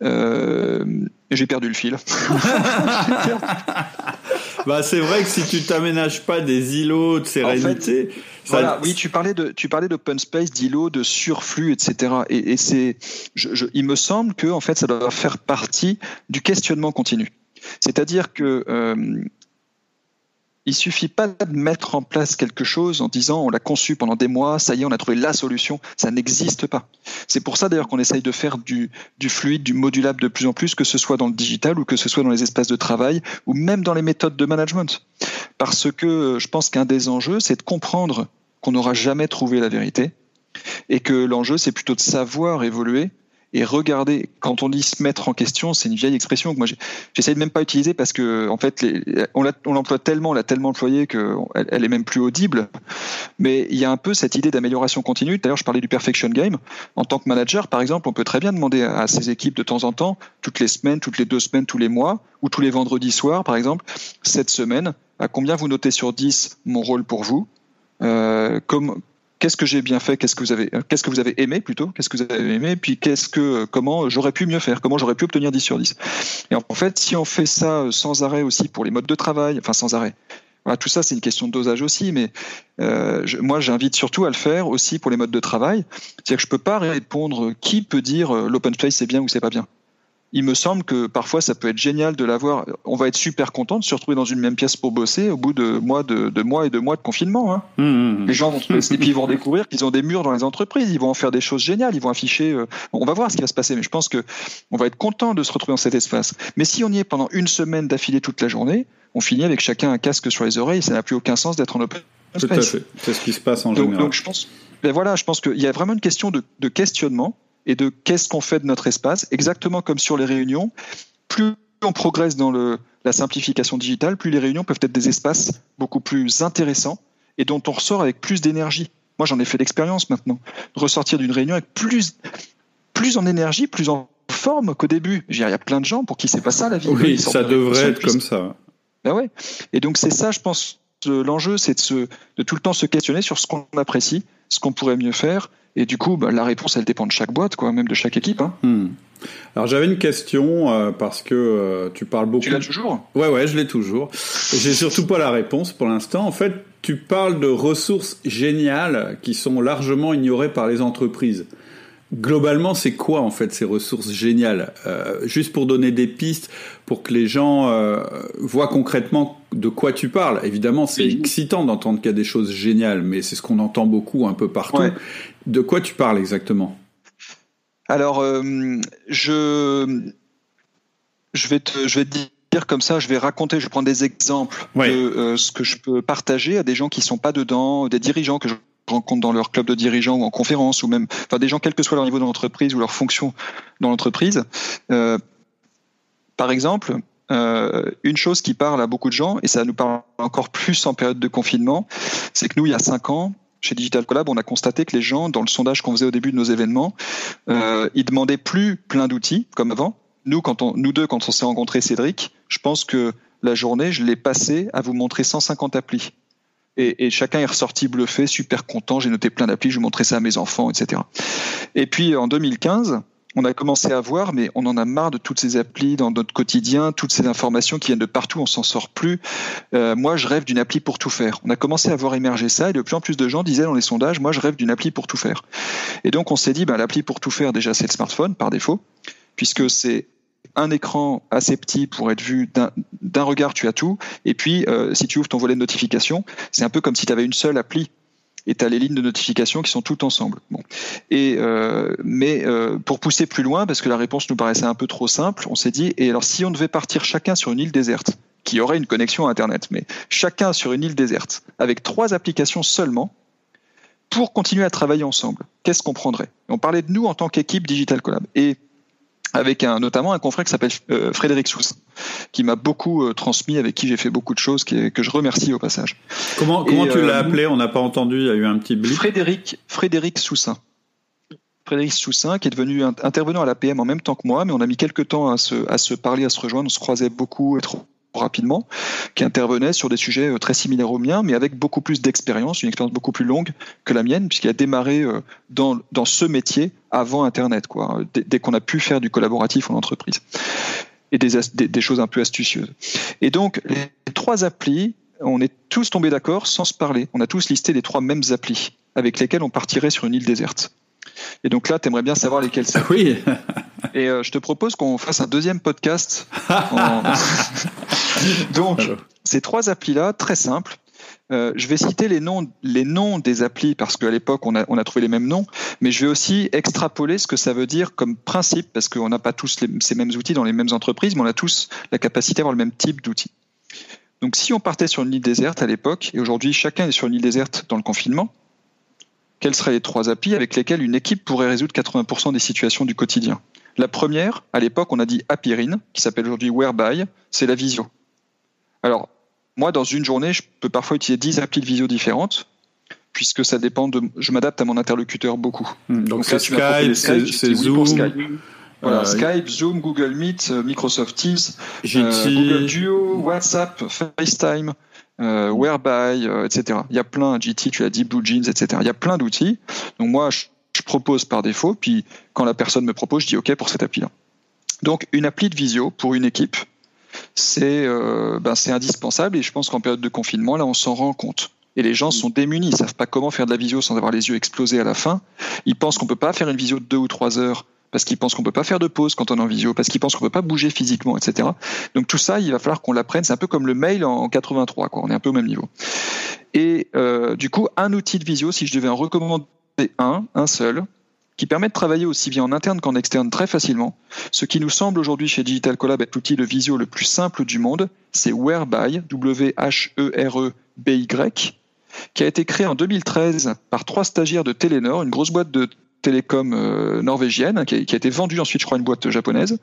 j'ai perdu le fil.
bah, c'est vrai que si tu t'aménages pas des îlots de sérénité.
voilà, oui, tu parlais de, tu parlais d'open space, d'îlots, de surflux, etc. Et, et c'est, je, il me semble que, en fait, ça doit faire partie du questionnement continu. C'est-à-dire que euh, il suffit pas de mettre en place quelque chose en disant on l'a conçu pendant des mois, ça y est, on a trouvé la solution. Ça n'existe pas. C'est pour ça d'ailleurs qu'on essaye de faire du, fluide, du modulable de plus en plus, que ce soit dans le digital ou que ce soit dans les espaces de travail ou même dans les méthodes de management. Parce que euh, je pense qu'un des enjeux, c'est de comprendre qu'on n'aura jamais trouvé la vérité et que l'enjeu, c'est plutôt de savoir évoluer et regarder. Quand on dit se mettre en question, c'est une vieille expression que moi j'essaie de même pas utiliser parce que en fait on l'emploie tellement, on l'a tellement employé que elle, est même plus audible. Mais il y a un peu cette idée d'amélioration continue. D'ailleurs, je parlais du perfection game. En tant que manager, par exemple, on peut très bien demander à ses équipes de temps en temps, toutes les semaines, toutes les deux semaines, tous les mois, ou tous les vendredis soirs, par exemple, cette semaine, à combien vous notez sur 10 mon rôle pour vous? Euh, qu'est-ce que j'ai bien fait, qu'est-ce que vous avez, qu'est-ce que vous avez aimé plutôt, qu'est-ce que vous avez aimé, puis qu'est-ce que, comment j'aurais pu mieux faire, comment j'aurais pu obtenir 10 sur 10. Et en fait, si on fait ça euh, sans arrêt aussi pour les modes de travail, enfin sans arrêt, voilà, tout ça c'est une question de dosage aussi, mais euh, moi j'invite surtout à le faire aussi pour les modes de travail. C'est-à-dire que je peux pas répondre qui peut dire euh, l'open space c'est bien ou c'est pas bien il me semble que parfois ça peut être génial de l'avoir. On va être super content de se retrouver dans une même pièce pour bosser au bout de mois, de, mois et de mois de confinement. Hein. Mmh, mmh, mmh. Les gens vont et puis ils vont découvrir qu'ils ont des murs dans les entreprises. Ils vont en faire des choses géniales. Ils vont afficher. Euh, on va voir ce qui va se passer. Mais je pense que on va être content de se retrouver dans cet espace. Mais si on y est pendant une semaine d'affilée toute la journée, on finit avec chacun un casque sur les oreilles. Ça n'a plus aucun sens d'être en open
Tout à fait. C'est ce qui se passe en général.
Donc je pense. Ben voilà, je pense qu'il y a vraiment une question de questionnement et de qu'est-ce qu'on fait de notre espace, exactement comme sur les réunions. Plus on progresse dans le, la simplification digitale, plus les réunions peuvent être des espaces beaucoup plus intéressants et dont on ressort avec plus d'énergie. Moi, j'en ai fait l'expérience maintenant, de ressortir d'une réunion avec plus, plus en énergie, plus en forme qu'au début. Il y a plein de gens pour qui c'est pas ça la vie.
Oui, ça devrait être comme ça.
Ben ouais. Et donc c'est ça, je pense, l'enjeu, c'est de, de tout le temps se questionner sur ce qu'on apprécie, ce qu'on pourrait mieux faire, et du coup, bah, la réponse, elle dépend de chaque boîte, quoi, même de chaque équipe. Hein.
Hmm. Alors j'avais une question euh, parce que euh, tu parles beaucoup.
Tu l'as toujours?
Ouais, ouais, je l'ai toujours. J'ai surtout pas la réponse pour l'instant. En fait, tu parles de ressources géniales qui sont largement ignorées par les entreprises. Globalement, c'est quoi en fait ces ressources géniales? Euh, Juste pour donner des pistes, pour que les gens euh, voient concrètement de quoi tu parles. Évidemment, c'est excitant d'entendre qu'il y a des choses géniales, mais c'est ce qu'on entend beaucoup un peu partout. De quoi tu parles exactement?
Alors, euh, je je vais te je vais te dire comme ça, je vais raconter, je vais prendre des exemples de ce que je peux partager à des gens qui sont pas dedans, des dirigeants que je rencontre dans leur club de dirigeants ou en conférence ou même enfin des gens quel que soit leur niveau dans l'entreprise ou leur fonction dans l'entreprise. Euh, par exemple, euh, une chose qui parle à beaucoup de gens et ça nous parle encore plus en période de confinement, c'est que nous il y a cinq ans chez Digital Collab, on a constaté que les gens, dans le sondage qu'on faisait au début de nos événements, euh, ils demandaient plus plein d'outils comme avant. Nous deux, quand on s'est rencontrés, Cédric, je pense que la journée, je l'ai passée à vous montrer 150 applis. Et, et, chacun est ressorti bluffé, super content. J'ai noté plein d'applis, je montrais ça à mes enfants, etc. Et puis en 2015, on a commencé à voir, mais on en a marre de toutes ces applis dans notre quotidien, toutes ces informations qui viennent de partout, on s'en sort plus. Euh, moi, je rêve d'une appli pour tout faire. On a commencé à voir émerger ça, et de plus en plus de gens disaient dans les sondages, moi, je rêve d'une appli pour tout faire. Et donc, on s'est dit, ben, l'appli pour tout faire, déjà, c'est le smartphone par défaut, puisque c'est un écran assez petit pour être vu d'un regard, tu as tout. Et puis, euh, si tu ouvres ton volet de notification, c'est un peu comme si tu avais une seule appli et tu as les lignes de notification qui sont toutes ensemble. Et euh, mais euh, pour pousser plus loin, parce que la réponse nous paraissait un peu trop simple, on s'est dit et alors si on devait partir chacun sur une île déserte, qui aurait une connexion Internet, mais chacun sur une île déserte, avec trois applications seulement, pour continuer à travailler ensemble, qu'est-ce qu'on prendrait? On parlait de nous en tant qu'équipe Digital Collab. Et avec un, notamment un confrère qui s'appelle euh, Frédéric Soussin, qui m'a beaucoup euh, transmis, avec qui j'ai fait beaucoup de choses, qui, que je remercie au passage.
Comment, comment tu l'as euh, appelé? On n'a pas entendu, il y a eu un petit blip.
Frédéric, Frédéric Soussin. Frédéric Soussin, qui est devenu intervenant à l'APM en même temps que moi, mais on a mis quelques temps à se, à se parler, à se rejoindre, on se croisait beaucoup, trop rapidement, qui intervenait sur des sujets euh, très similaires aux miens, mais avec beaucoup plus d'expérience, une expérience beaucoup plus longue que la mienne, puisqu'il a démarré euh, dans, ce métier avant Internet, quoi, dès, qu'on a pu faire du collaboratif en entreprise, et des, des, choses un peu astucieuses. Et donc, les trois applis, on est tous tombés d'accord sans se parler. On a tous listé les trois mêmes applis avec lesquelles on partirait sur une île déserte. Et donc là, tu aimerais bien savoir lesquelles c'est.
Oui.
Et euh, je te propose qu'on fasse un deuxième podcast. Donc, ces trois applis-là, très simples. Euh, je vais citer les noms, les noms des applis parce qu'à l'époque on a, on a trouvé les mêmes noms, mais je vais aussi extrapoler ce que ça veut dire comme principe parce qu'on n'a pas tous ces mêmes outils dans les mêmes entreprises, mais on a tous la capacité d'avoir le même type d'outils. Donc si on partait sur une île déserte à l'époque, et aujourd'hui chacun est sur une île déserte dans le confinement, quelles seraient les trois applis avec lesquelles une équipe pourrait résoudre 80% des situations du quotidien? La première, à l'époque, on a dit Apirine, qui s'appelle aujourd'hui Whereby, c'est la visio. Alors, moi, dans une journée, je peux parfois utiliser 10 applis de visio différentes, puisque ça dépend de. Je m'adapte à mon interlocuteur beaucoup.
Hmm, donc, c'est Skype, c'est Zoom.
Skype. Voilà, euh, Skype, Zoom, Google Meet, euh, Microsoft Teams, euh, Google Duo, WhatsApp, FaceTime, euh, Whereby, etc. Il y a plein, GT, tu as dit, Blue Jeans, etc. Il y a plein d'outils. Donc moi, je, je, propose par défaut, puis quand la personne me propose, je dis OK pour cette appli-là. Donc une appli de visio pour une équipe, c'est euh, ben, indispensable et je pense qu'en période de confinement, là, on s'en rend compte. Et les gens sont démunis, ils savent pas comment faire de la visio sans avoir les yeux explosés à la fin. Ils pensent qu'on peut pas faire une visio de deux ou trois heures parce qu'ils pensent qu'on peut pas faire de pause quand on est en visio, parce qu'ils pensent qu'on peut pas bouger physiquement, etc. Donc tout ça, il va falloir qu'on l'apprenne. C'est un peu comme le mail en 83, quoi. On est un peu au même niveau. Et euh, du coup, un outil de visio, si je devais en recommander un, un seul, qui permet de travailler aussi bien en interne qu'en externe très facilement. Ce qui nous semble aujourd'hui chez Digital Collab être l'outil de visio le plus simple du monde, c'est Whereby, W-H-E-R-E-B-Y, qui a été créé en 2013 par trois stagiaires de Telenor, une grosse boîte de télécom euh, norvégienne, qui a, été vendue ensuite, je crois, à une boîte japonaise.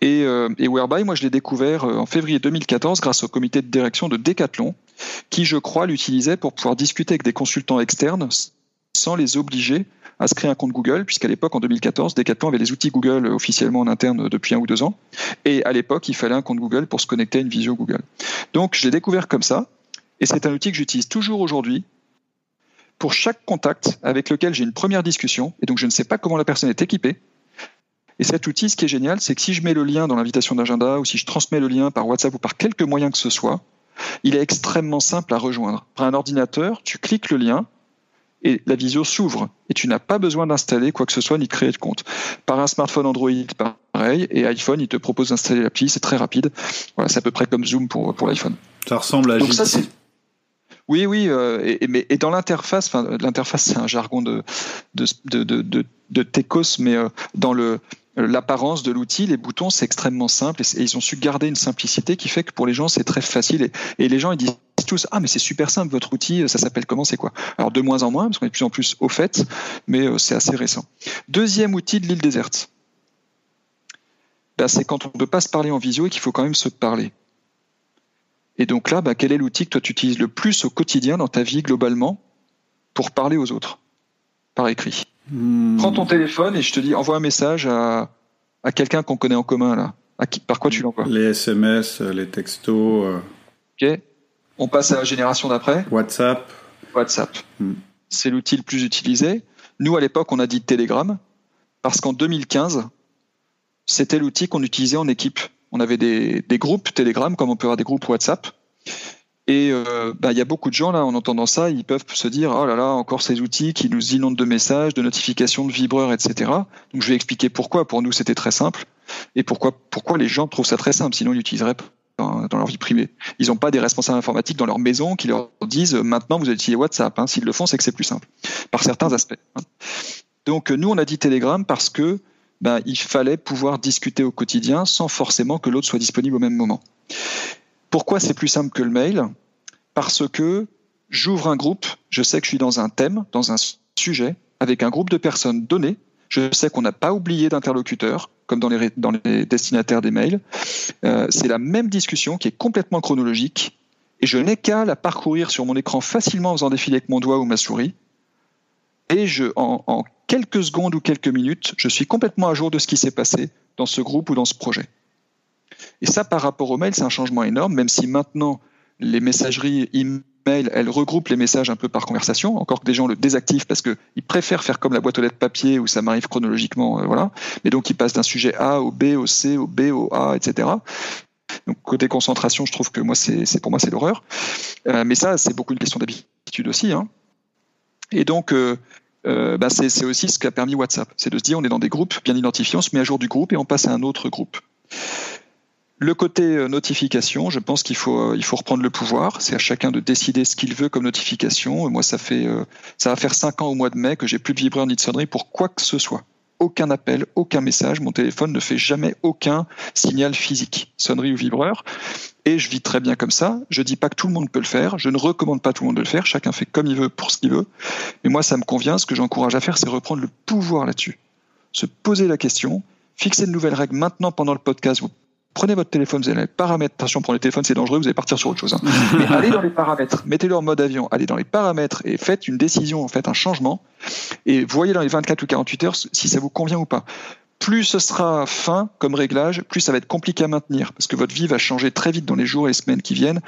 Et, euh, et Whereby, moi, je l'ai découvert euh, en février 2014 grâce au comité de direction de Decathlon, qui, je crois, l'utilisait pour pouvoir discuter avec des consultants externes sans les obliger à se créer un compte Google, puisqu'à l'époque, en 2014, Decathlon avait les outils Google officiellement en interne depuis un ou deux ans. Et à l'époque, il fallait un compte Google pour se connecter à une visio Google. Donc, je l'ai découvert comme ça. Et c'est un outil que j'utilise toujours aujourd'hui pour chaque contact avec lequel j'ai une première discussion. Et donc, je ne sais pas comment la personne est équipée. Et cet outil, ce qui est génial, c'est que si je mets le lien dans l'invitation d'agenda ou si je transmets le lien par WhatsApp ou par quelque moyen que ce soit, il est extrêmement simple à rejoindre. Par un ordinateur, tu cliques le lien, et la visio s'ouvre et tu n'as pas besoin d'installer quoi que ce soit ni de créer de compte. Par un smartphone Android, pareil, et iPhone, il te propose d'installer l'appli, c'est très rapide. Voilà, c'est à peu près comme Zoom pour, pour l'iPhone.
Ça ressemble à
Donc ça. Oui, oui, euh, et, mais, dans l'interface, l'interface, c'est un jargon de, de, de, de, de Tecos, mais euh, dans le, l'apparence de l'outil, les boutons, c'est extrêmement simple et, ils ont su garder une simplicité qui fait que pour les gens, c'est très facile. Et, et, les gens, ils disent tous Ah, mais c'est super simple, votre outil, ça s'appelle comment, c'est quoi? Alors, de moins en moins, parce qu'on est de plus en plus au fait, mais euh, c'est assez récent. Deuxième outil de l'île déserte, ben, c'est quand on ne peut pas se parler en visio et qu'il faut quand même se parler. Et donc là, ben, quel est l'outil que toi tu utilises le plus au quotidien dans ta vie globalement pour parler aux autres par écrit? Hmm. Prends ton téléphone et je te dis envoie un message à, à quelqu'un qu'on connaît en commun là. À qui, par quoi tu l'envoies?
Les SMS, les textos. Euh.
Ok. On passe à la génération d'après?
WhatsApp.
WhatsApp. Hmm. C'est l'outil le plus utilisé. Nous, à l'époque, on a dit Telegram parce qu'en 2015, c'était l'outil qu'on utilisait en équipe. On avait des, groupes Telegram, comme on peut avoir des groupes WhatsApp. Et euh, bah, il y a beaucoup de gens là, en entendant ça, ils peuvent se dire oh là là, encore ces outils qui nous inondent de messages, de notifications, de vibreurs, etc. Donc je vais expliquer pourquoi. Pour nous, c'était très simple, et pourquoi les gens trouvent ça très simple. Sinon, ils l'utiliseraient dans, dans, leur vie privée. Ils n'ont pas des responsables informatiques dans leur maison qui leur disent maintenant vous utilisez WhatsApp. Hein. S'ils le font, c'est que c'est plus simple, par certains aspects. Hein. Donc nous, on a dit Telegram parce que ben, il fallait pouvoir discuter au quotidien sans forcément que l'autre soit disponible au même moment. Pourquoi c'est plus simple que le mail? Parce que j'ouvre un groupe, je sais que je suis dans un thème, dans un sujet, avec un groupe de personnes données. Je sais qu'on n'a pas oublié d'interlocuteur, comme dans les, dans les, destinataires des mails. Euh, c'est la même discussion qui est complètement chronologique, et je n'ai qu'à la parcourir sur mon écran facilement en faisant défiler avec mon doigt ou ma souris. Et en quelques secondes ou quelques minutes, je suis complètement à jour de ce qui s'est passé dans ce groupe ou dans ce projet. Et ça, par rapport au mail, c'est un changement énorme, même si maintenant, les messageries email, elles regroupent les messages un peu par conversation, encore que des gens le désactivent parce qu'ils préfèrent faire comme la boîte aux lettres papier où ça m'arrive chronologiquement, euh, voilà. Mais donc, ils passent d'un sujet A au B, au C, au B, au A, etc. Donc, côté concentration, je trouve que moi, c'est pour moi, c'est l'horreur. Euh, mais ça, c'est beaucoup une question d'habitude aussi. Hein. Et donc, euh, euh, bah c'est aussi ce qu'a permis WhatsApp. C'est de se dire on est dans des groupes bien identifiés, on se met à jour du groupe et on passe à un autre groupe. Le côté euh, notification, je pense qu'il faut, euh, il faut reprendre le pouvoir. C'est à chacun de décider ce qu'il veut comme notification. Moi, ça fait, ça va faire cinq ans au mois de mai que j'ai plus de vibreur ni de sonnerie pour quoi que ce soit. Aucun appel, aucun message. Mon téléphone ne fait jamais aucun signal physique, sonnerie ou vibreur. Et je vis très bien comme ça. Je dis pas que tout le monde peut le faire. Je ne recommande pas tout le monde de le faire. Chacun fait comme il veut pour ce qu'il veut. Mais moi, ça me convient. Ce que j'encourage à faire, c'est reprendre le pouvoir là-dessus. Se poser la question, fixer de nouvelles règles maintenant pendant le podcast. Vous prenez votre téléphone, vous allez dans les paramètres. Attention, pour les téléphones, c'est dangereux. Vous allez partir sur autre chose. Hein. Mais allez dans les paramètres. Mettez-le en mode avion. Allez dans les paramètres et faites une décision, faites un changement. Et voyez dans les 24 ou 48 heures si ça vous convient ou pas plus ce sera fin comme réglage, plus ça va être compliqué à maintenir parce que votre vie va changer très vite dans les jours et les semaines qui viennent.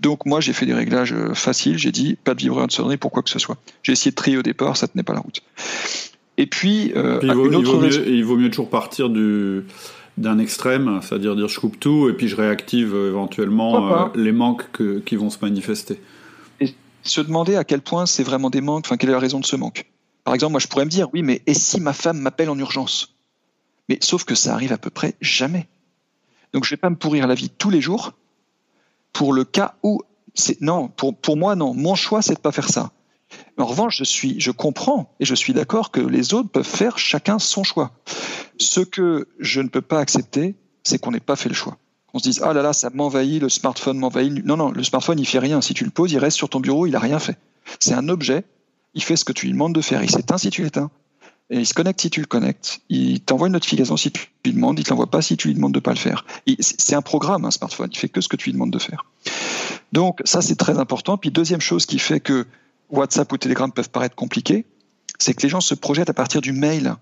Donc moi j'ai fait des réglages euh, faciles, j'ai dit pas de vibreur de sonnerie pour quoi que ce soit. J'ai essayé de trier au départ, ça tenait pas la route. Et puis,
euh, il, vaut, il, vaut mieux, toujours partir du d'un extrême, c'est-à-dire dire je coupe tout et puis je réactive euh, éventuellement les manques qui vont se manifester.
Et se demander à quel point c'est vraiment des manques, enfin quelle est la raison de ce manque. Par exemple, moi je pourrais me dire oui mais et si ma femme m'appelle en urgence? Mais sauf que ça arrive à peu près jamais. Donc je vais pas me pourrir la vie tous les jours pour le cas où c'est non pour pour moi non mon choix c'est de pas faire ça. En revanche je suis je comprends et je suis d'accord que les autres peuvent faire chacun son choix. Ce que je ne peux pas accepter c'est qu'on n'ait pas fait le choix. On se dise ah là là ça m'envahit le smartphone m'envahit non non le smartphone il fait rien si tu le poses il reste sur ton bureau il a rien fait. C'est un objet il fait ce que tu lui demandes de faire il s'éteint si tu l'éteins et il se connecte si tu le connectes. Il t'envoie une notification si tu lui demandes. Il ne te l'envoie pas si tu lui demandes de pas le faire. C'est un programme, un smartphone. Il fait que ce que tu lui demandes de faire. Donc ça, c'est très important. Puis deuxième chose qui fait que WhatsApp ou Telegram peuvent paraître compliqués, c'est que les gens se projettent à partir du mail.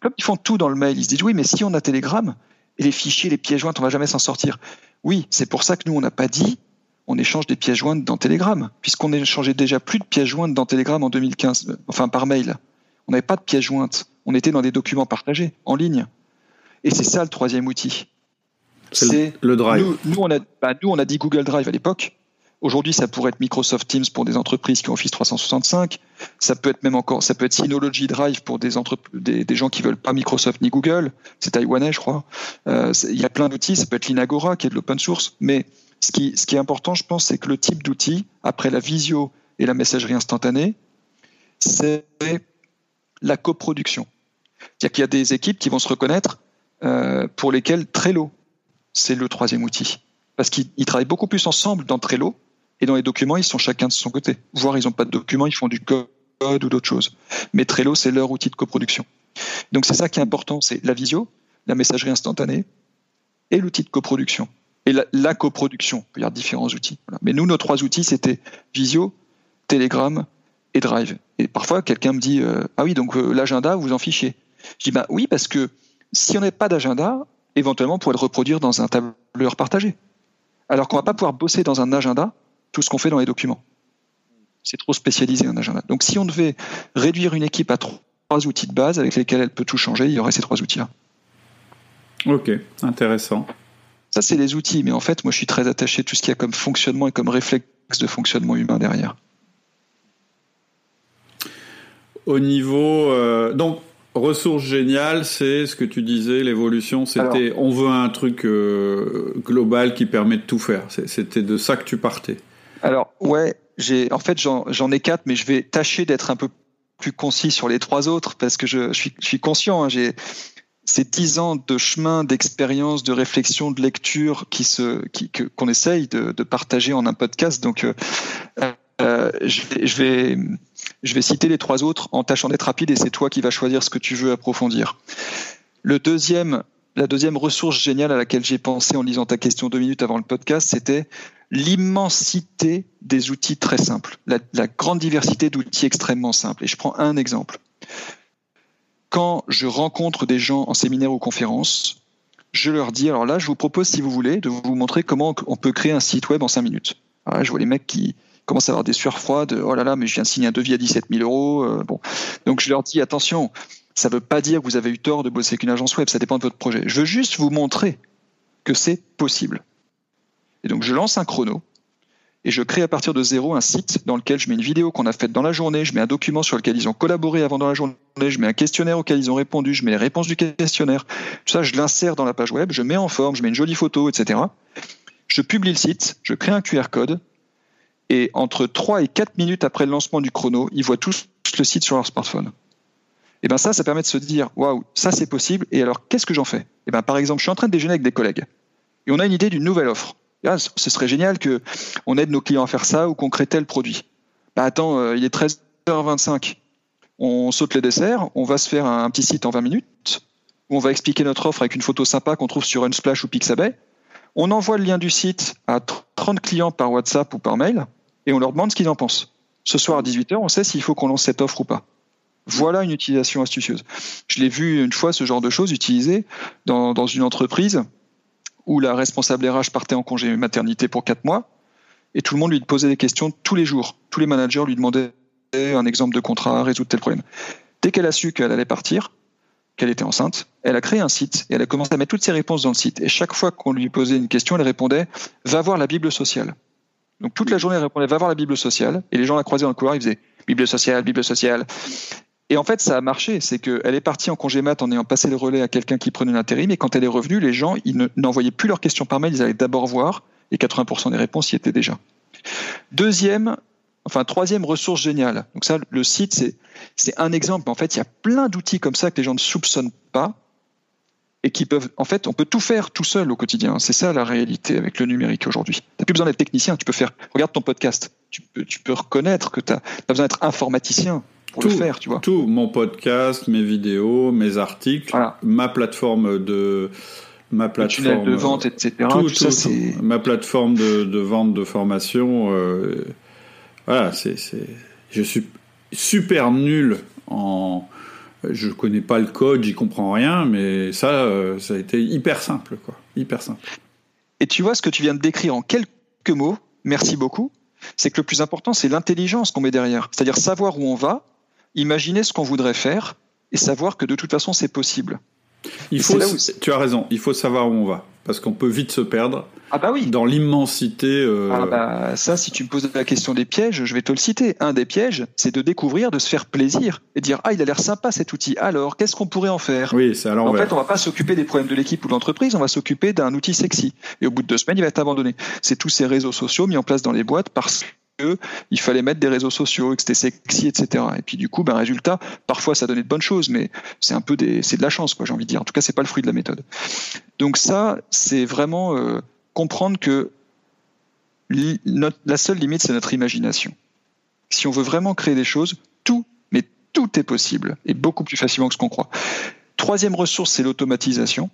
Comme ils font tout dans le mail, ils se disent oui, mais si on a Telegram et les fichiers, les pièces jointes, on va jamais s'en sortir. Oui, c'est pour ça que nous, on n'a pas dit on échange des pièces jointes dans Telegram, puisqu'on échangeait déjà plus de pièces jointes dans Telegram en 2015, euh, enfin par mail. On n'avait pas de pièces jointes. On était dans des documents partagés, en ligne. Et c'est ça le troisième outil.
C'est le Drive.
Nous, on a, bah, nous, on a dit Google Drive à l'époque. Aujourd'hui, ça pourrait être Microsoft Teams pour des entreprises qui ont Office 365. Ça peut être même encore, ça peut être Synology Drive pour des, des, des, gens qui veulent pas Microsoft ni Google. C'est taïwanais, je crois. Euh, il y a plein d'outils. Ça peut être Linagora qui est de l'open source. Mais ce qui, ce qui est important, je pense, c'est que le type d'outil, après la visio et la messagerie instantanée, c'est la coproduction. C'est-à-dire qu'il y a des équipes qui vont se reconnaître euh, pour lesquelles Trello, c'est le troisième outil. Parce qu'ils travaillent beaucoup plus ensemble dans Trello et dans les documents, ils sont chacun de son côté. Voire ils n'ont pas de documents, ils font du code ou d'autres choses. Mais Trello, c'est leur outil de coproduction. Donc c'est ça qui est important, c'est la visio, la messagerie instantanée et l'outil de coproduction. Et la, coproduction, il y a différents outils. Mais nous, nos trois outils, c'était Visio, Telegram et Drive. Et parfois, quelqu'un me dit euh, Ah oui, donc euh, l'agenda, vous en fichez? Je dis bah, Oui, parce que si on n'a pas d'agenda, éventuellement, on pourrait le reproduire dans un tableur partagé. Alors qu'on ne va pas pouvoir bosser dans un agenda tout ce qu'on fait dans les documents. C'est trop spécialisé un agenda. Donc si on devait réduire une équipe à trois outils de base avec lesquels elle peut tout changer, il y aurait ces trois outils-là.
Ok, intéressant.
Ça, c'est les outils, mais en fait, moi, je suis très attaché à tout ce qu'il y a comme fonctionnement et comme réflexe de fonctionnement humain derrière.
Au niveau. Euh, donc, ressources géniales, c'est ce que tu disais, l'évolution, c'était on veut un truc euh, global qui permet de tout faire. C'était de ça que tu partais.
Alors, ouais, j'ai en fait, j'en ai quatre, mais je vais tâcher d'être un peu plus concis sur les trois autres parce que je, suis, je suis, conscient. Hein, j'ai ces dix ans de chemin, d'expérience, de réflexion, de lecture qui se, qui, qu'on essaye de, de, partager en un podcast. Donc, euh, euh, je, vais, citer les trois autres en tâchant d'être rapide et c'est toi qui vas choisir ce que tu veux approfondir. La deuxième ressource géniale à laquelle j'ai pensé en lisant ta question deux minutes avant le podcast, c'était l'immensité des outils très simples, la, la grande diversité d'outils extrêmement simples. Et je prends un exemple. Quand je rencontre des gens en séminaire ou conférence, je leur dis, alors là, je vous propose, si vous voulez, de vous montrer comment on peut créer un site web en cinq minutes. je vois les mecs qui, commence à avoir des sueurs froides. Oh là là, mais je viens de signer un devis à 17 000 euros. Euh, bon, donc je leur dis attention, ça ne veut pas dire que vous avez eu tort de bosser avec une agence web. Ça dépend de votre projet. Je veux juste vous montrer que c'est possible. Et donc je lance un chrono et je crée à partir de zéro un site dans lequel je mets une vidéo qu'on a faite dans la journée, je mets un document sur lequel ils ont collaboré avant dans la journée, je mets un questionnaire auquel ils ont répondu, je mets les réponses du questionnaire. Tout ça, je l'insère dans la page web, je mets en forme, je mets une jolie photo, etc. Je publie le site, je crée un QR code, et entre 3 et 4 minutes après le lancement du chrono, ils voient tous le site sur leur smartphone. Et ben ça, ça permet de se dire, waouh, ça c'est possible. Et alors, qu'est-ce que j'en fais? Et ben par exemple, je suis en train de déjeuner avec des collègues et on a une idée d'une nouvelle offre. Ah, ce serait génial que on aide nos clients à faire ça ou qu'on crée tel produit. Ben attends, euh, il est 13h25. On saute les desserts, on va se faire un petit site en 20 minutes où on va expliquer notre offre avec une photo sympa qu'on trouve sur Unsplash ou Pixabay. On envoie le lien du site à 30 clients par WhatsApp ou par mail et on leur demande ce qu'ils en pensent. Ce soir à 18h, on sait s'il faut qu'on lance cette offre ou pas. Voilà une utilisation astucieuse. Je l'ai vu une fois, ce genre de choses utilisé dans, dans une entreprise où la responsable RH partait en congé maternité pour quatre mois et tout le monde lui posait des questions tous les jours. Tous les managers lui demandaient un exemple de contrat, résoudre tel problème. Dès qu'elle a su qu'elle allait partir, qu'elle était enceinte, elle a créé un site et elle a commencé à mettre toutes ses réponses dans le site. Et chaque fois qu'on lui posait une question, elle répondait Va voir la Bible sociale. Donc toute la journée, elle répondait va voir la Bible sociale. Et les gens la croisaient dans le couloir, ils faisaient Bible sociale, Bible sociale. Et en fait, ça a marché. C'est qu'elle est partie en congé mat en ayant passé le relais à quelqu'un qui prenait l'intérim. Et quand elle est revenue, les gens, ils n'envoyaient plus leurs questions par mail, ils allaient d'abord voir. Et 80% des réponses y étaient déjà. Deuxième, enfin troisième ressource géniale. Donc ça, le site, c'est un exemple. En fait, il y a plein d'outils comme ça que les gens ne soupçonnent pas et qui peuvent, en fait, on peut tout faire tout seul au quotidien. C'est ça la réalité avec le numérique aujourd'hui. Tu n'as plus besoin d'être technicien, tu peux faire, regarde ton podcast, tu peux, tu peux reconnaître que tu as, besoin d'être informaticien pour le faire, tu vois.
Tout, mon podcast, mes vidéos, mes articles, ma plateforme de ma plateforme
de vente, etc.
Tout, ça, ma plateforme de, de, vente de formation. Euh, voilà, c'est, je suis super nul en je connais pas le code, j'y comprends rien, mais ça, euh, ça a été hyper simple, quoi. Hyper simple.
Et tu vois ce que tu viens de décrire en quelques mots, merci beaucoup, c'est que le plus important, c'est l'intelligence qu'on met derrière. C'est-à-dire savoir où on va, imaginer ce qu'on voudrait faire et savoir que de toute façon, c'est possible.
Il faut, tu as raison, il faut savoir où on va, parce qu'on peut vite se perdre.
Ah bah oui.
Dans l'immensité. Euh...
Ah bah ça, si tu me poses la question des pièges, je vais te le citer. Un des pièges, c'est de découvrir, de se faire plaisir et dire ah il a l'air sympa cet outil. Alors qu'est-ce qu'on pourrait en faire?
Oui, c'est
En fait, on va pas s'occuper des problèmes de l'équipe ou de l'entreprise, on va s'occuper d'un outil sexy. Et au bout de deux semaines, il va être abandonné. C'est tous ces réseaux sociaux mis en place dans les boîtes parce il fallait mettre des réseaux sociaux, que c'était sexy, etc. Et puis du coup, ben résultat, parfois ça donnait de bonnes choses, mais c'est un peu des, c'est de la chance, quoi, j'ai envie de dire. En tout cas, c'est pas le fruit de la méthode. Donc ça, c'est vraiment euh, comprendre que la seule limite, c'est notre imagination. Si on veut vraiment créer des choses, tout, mais tout est possible et beaucoup plus facilement que ce qu'on croit. Troisième ressource, c'est l'automatisation.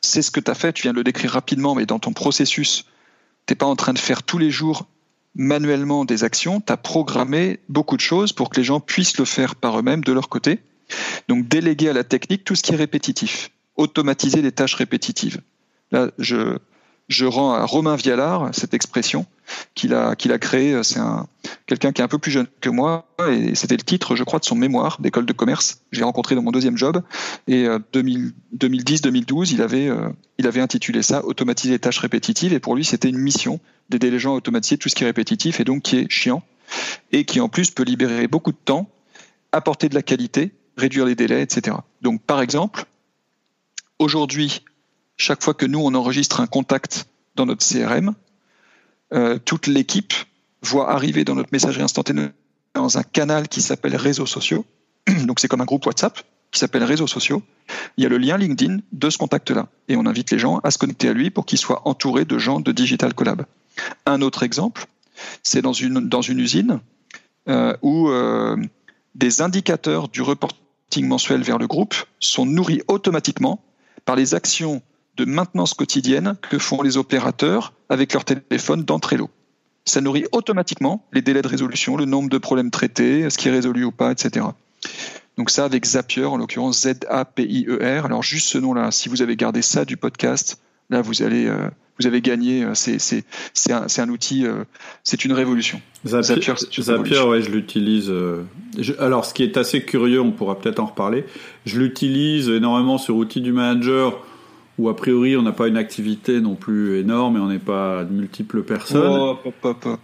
C'est ce que tu as fait, tu viens de le décrire rapidement, mais dans ton processus, tu n'es pas en train de faire tous les jours manuellement des actions, tu as programmé beaucoup de choses pour que les gens puissent le faire par eux-mêmes de leur côté. Donc déléguer à la technique tout ce qui est répétitif, automatiser les tâches répétitives. Là, je, je rends à Romain Vialard cette expression qu'il a, qu'il a créée. C'est un, quelqu'un qui est un peu plus jeune que moi et c'était le titre, je crois, de son mémoire d'école de commerce. J'ai rencontré dans mon deuxième job et 2010-2012, euh, il avait, euh, il avait intitulé ça Automatiser les tâches répétitives et pour lui, c'était une mission d'aider les gens à automatiser tout ce qui est répétitif et donc qui est chiant et qui en plus peut libérer beaucoup de temps, apporter de la qualité, réduire les délais, etc. Donc, par exemple, aujourd'hui, chaque fois que nous, on enregistre un contact dans notre CRM, euh, toute l'équipe voit arriver dans notre messagerie instantanée dans un canal qui s'appelle réseaux sociaux. Donc c'est comme un groupe WhatsApp qui s'appelle réseaux sociaux. Il y a le lien LinkedIn de ce contact-là. Et on invite les gens à se connecter à lui pour qu'ils soient entourés de gens de Digital Collab. Un autre exemple, c'est dans une, dans une usine euh, où euh, des indicateurs du reporting mensuel vers le groupe sont nourris automatiquement par les actions de maintenance quotidienne que font les opérateurs avec leur téléphone dans Trello. Ça nourrit automatiquement les délais de résolution, le nombre de problèmes traités, ce qui est résolu ou pas, etc. Donc ça avec Zapier, en l'occurrence Z-A-P-I-E-R. Alors juste ce nom-là, si vous avez gardé ça du podcast, là vous allez, euh, vous avez gagné. Euh, c'est un, un, outil, euh, c'est une révolution.
Zapier, Zapier, ouais, je l'utilise. alors ce qui est assez curieux, on pourra peut-être en reparler. Je l'utilise énormément sur outil du manager où a priori on n'a pas une activité non plus énorme et on n'est pas de multiples personnes.
Oh,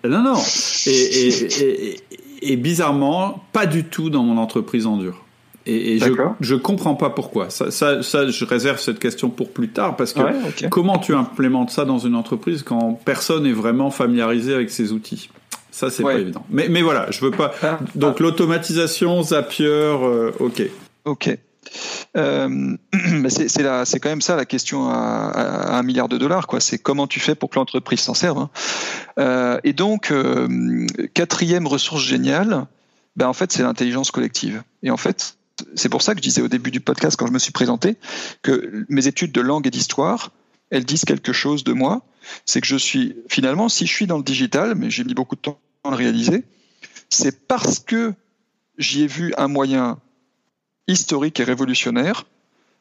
Non, non. Et, et, bizarrement, pas du tout dans mon entreprise en dur. Et, je, je comprends pas pourquoi. Ça, ça, ça, je réserve cette question pour plus tard parce que comment tu implémentes ça dans une entreprise quand personne est vraiment familiarisé avec ces outils? Ça, c'est pas évident. Mais, mais voilà, je veux pas. Ah. Donc l'automatisation, Zapier, euh, ok.
Ok. Euh, c'est quand même ça la question à, un milliard de dollars. quoi. C'est comment tu fais pour que l'entreprise s'en serve. Hein. Euh, et donc, euh, quatrième ressource géniale, ben en fait, c'est l'intelligence collective. Et en fait, c'est pour ça que je disais au début du podcast, quand je me suis présenté, que mes études de langue et d'histoire, elles disent quelque chose de moi. C'est que je suis, finalement, si je suis dans le digital, mais j'ai mis beaucoup de temps à le réaliser, c'est parce que j'y ai vu un moyen historique et révolutionnaire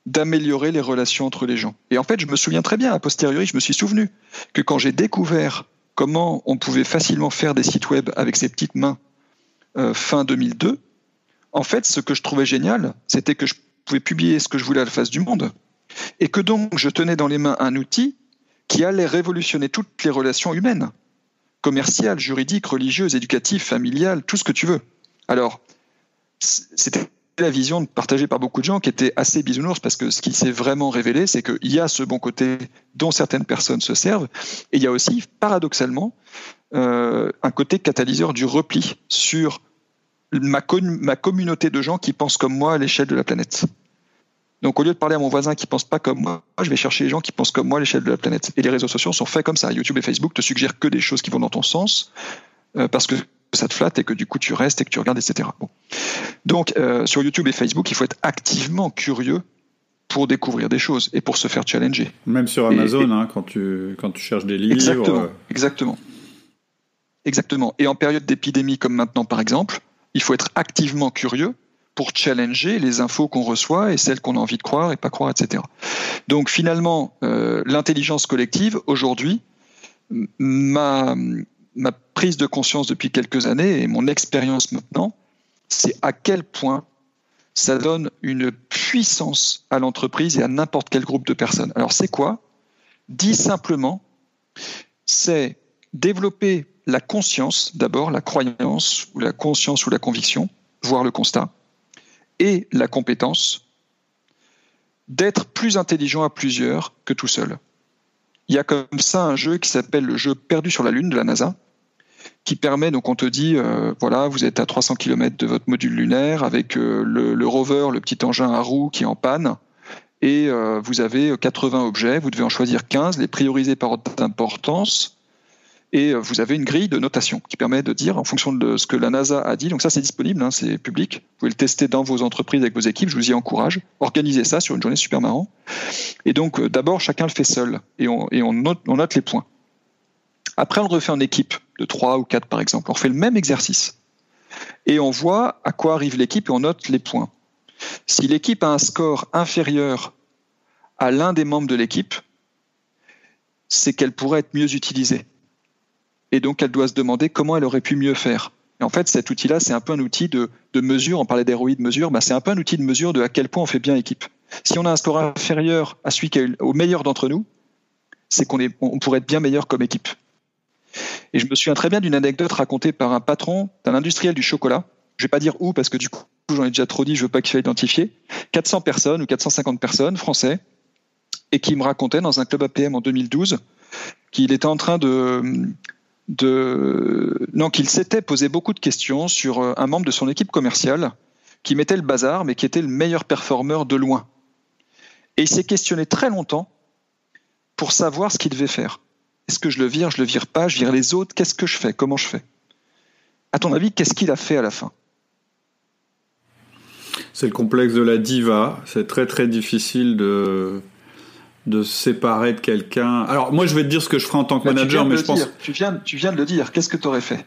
d'améliorer les relations entre les gens. Et en fait, je me souviens très bien, a posteriori, je me suis souvenu que quand j'ai découvert comment on pouvait facilement faire des sites web avec ses petites mains euh, fin 2002, en fait, ce que je trouvais génial, c'était que je pouvais publier ce que je voulais à la face du monde. Et que donc, je tenais dans les mains un outil qui allait révolutionner toutes les relations humaines, commerciales, juridiques, religieuses, éducatives, familiales, tout ce que tu veux. Alors, c'était la vision partagée par beaucoup de gens qui était assez bisounours parce que ce qui s'est vraiment révélé, c'est qu'il y a ce bon côté dont certaines personnes se servent et il y a aussi, paradoxalement, euh, un côté catalyseur du repli sur ma, communauté de gens qui pensent comme moi à l'échelle de la planète. Donc au lieu de parler à mon voisin qui pense pas comme moi, je vais chercher les gens qui pensent comme moi à l'échelle de la planète. Et les réseaux sociaux sont faits comme ça. YouTube et Facebook te suggèrent que des choses qui vont dans ton sens euh, parce que ça te flatte et que du coup tu restes et que tu regardes, etc. Bon. Donc euh, sur YouTube et Facebook, il faut être activement curieux pour découvrir des choses et pour se faire challenger.
Même sur Amazon, hein, quand, tu, quand tu cherches des livres.
Exactement, euh. exactement. Exactement. Et en période d'épidémie comme maintenant, par exemple, il faut être activement curieux pour challenger les infos qu'on reçoit et celles qu'on a envie de croire et pas croire, etc. Donc finalement, euh, l'intelligence collective, aujourd'hui, m'a ma prise de conscience depuis quelques années et mon expérience maintenant, c'est à quel point ça donne une puissance à l'entreprise et à n'importe quel groupe de personnes. Alors c'est quoi? Dit simplement, c'est développer la conscience, d'abord la croyance ou la conscience ou la conviction, voire le constat, et la compétence d'être plus intelligent à plusieurs que tout seul. Il y a comme ça un jeu qui s'appelle le jeu Perdu sur la Lune de la NASA, qui permet, donc on te dit, euh, voilà, vous êtes à 300 km de votre module lunaire avec euh, le, rover, le petit engin à roues qui est en panne, et euh, vous avez 80 objets, vous devez en choisir 15, les prioriser par ordre d'importance, et vous avez une grille de notation qui permet de dire, en fonction de ce que la NASA a dit, donc ça c'est disponible, hein, c'est public, vous pouvez le tester dans vos entreprises avec vos équipes, je vous y encourage, organisez ça sur une journée super marrant. Et donc d'abord, chacun le fait seul, et on, et on, note, on note les points. Après, on le refait en équipe de 3 ou 4 par exemple. On fait le même exercice. Et on voit à quoi arrive l'équipe et on note les points. Si l'équipe a un score inférieur à l'un des membres de l'équipe, c'est qu'elle pourrait être mieux utilisée. Et donc, elle doit se demander comment elle aurait pu mieux faire. Et en fait, cet outil-là, c'est un peu un outil de, mesure. On parlait d'ROI de mesure. Bah, c'est un peu un outil de mesure de à quel point on fait bien équipe. Si on a un score inférieur à celui qui est au meilleur d'entre nous, c'est qu'on on pourrait être bien meilleur comme équipe. Et je me souviens très bien d'une anecdote racontée par un patron d'un industriel du chocolat. Je vais pas dire où parce que du coup j'en ai déjà trop dit, je veux pas qu'il soit identifié. 400 personnes ou 450 personnes français et qui me racontait dans un club APM en 2012 qu'il était en train de de non qu'il s'était posé beaucoup de questions sur euh, un membre de son équipe commerciale qui mettait le bazar mais qui était le meilleur performeur de loin. Et il s'est questionné très longtemps pour savoir ce qu'il devait faire. Est-ce que je le vire, je le vire pas, je vire les autres, qu'est-ce que je fais, comment je fais? À ton avis, qu'est-ce qu'il a fait à la fin?
C'est le complexe de la diva. C'est très très difficile de de se séparer de quelqu'un. Alors moi, je vais te dire ce que je ferai en tant que bah, manager, mais je pense.
Tu viens, tu viens de le dire. Qu'est-ce que tu aurais fait?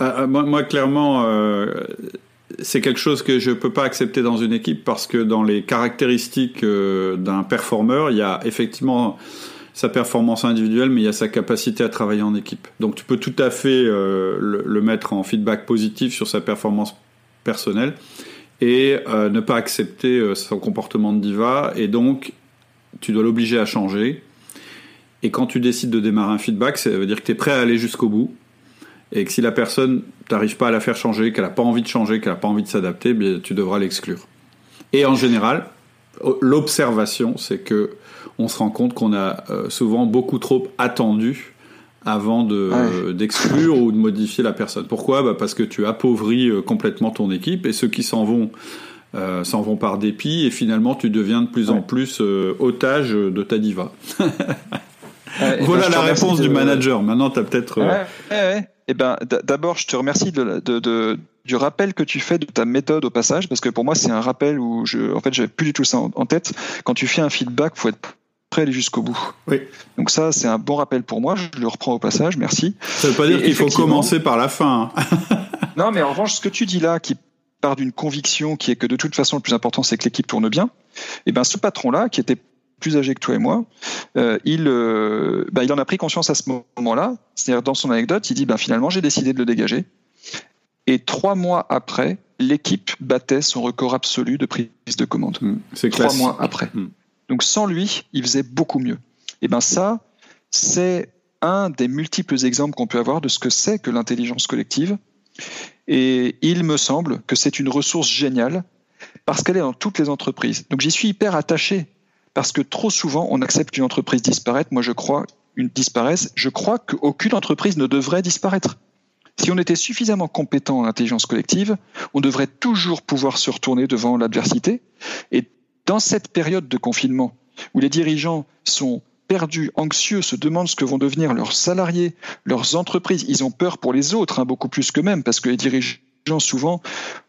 Euh, euh, moi, clairement, euh, c'est quelque chose que je peux pas accepter dans une équipe parce que dans les caractéristiques d'un performeur, il y a effectivement sa performance individuelle, mais il y a sa capacité à travailler en équipe. Donc tu peux tout à fait euh, le, mettre en feedback positif sur sa performance personnelle et ne pas accepter son comportement de diva. Et donc tu dois l'obliger à changer. Et quand tu décides de démarrer un feedback, ça veut dire que tu es prêt à aller jusqu'au bout. Et que si la personne, t'arrives pas à la faire changer, qu'elle n'a pas envie de changer, qu'elle n'a pas envie de s'adapter, bien, tu devras l'exclure. Et en général, l'observation, c'est que on se rend compte qu'on a euh, souvent beaucoup trop attendu avant d'exclure ou de modifier la personne. Pourquoi? Bah Parce que tu appauvris euh, complètement ton équipe et ceux qui s'en vont euh, s'en vont par dépit et finalement tu deviens de plus en plus otage de ta diva. voilà la réponse du manager. Maintenant, tu as peut-être.
Eh ben, d'abord, je te remercie de, du rappel que tu fais de ta méthode au passage, parce que pour moi, c'est un rappel où je, en fait, j'avais plus du tout ça en, tête. Quand tu fais un feedback, faut être prêt à aller jusqu'au bout.
Oui.
Donc ça, c'est un bon rappel pour moi. Je le reprends au passage. Merci.
Ça veut pas dire qu'il faut commencer par la fin. Hein.
non, mais en revanche, ce que tu dis là, qui part d'une conviction qui est que de toute façon, le plus important, c'est que l'équipe tourne bien. Et eh ben, ce patron-là, qui était plus âgé que toi et moi, euh, il, euh, bah, il en a pris conscience à ce moment-là. C'est-à-dire dans son anecdote, il dit ben, finalement j'ai décidé de le dégager. Et trois mois après, l'équipe battait son record absolu de prise de commande. Mmh, c'est trois mois après. Mmh. Donc sans lui, il faisait beaucoup mieux. Et ben ça, c'est un des multiples exemples qu'on peut avoir de ce que c'est que l'intelligence collective. Et il me semble que c'est une ressource géniale parce qu'elle est dans toutes les entreprises. Donc j'y suis hyper attaché parce que trop souvent on accepte qu'une entreprise disparaisse. Moi je crois une disparaisse. Je crois qu'aucune entreprise ne devrait disparaître. Si on était suffisamment compétent en intelligence collective, on devrait toujours pouvoir se retourner devant l'adversité. Et dans cette période de confinement, où les dirigeants sont perdus, anxieux, se demandent ce que vont devenir leurs salariés, leurs entreprises, ils ont peur pour les autres, hein, beaucoup plus qu'eux-mêmes, parce que les dirigeants souvent,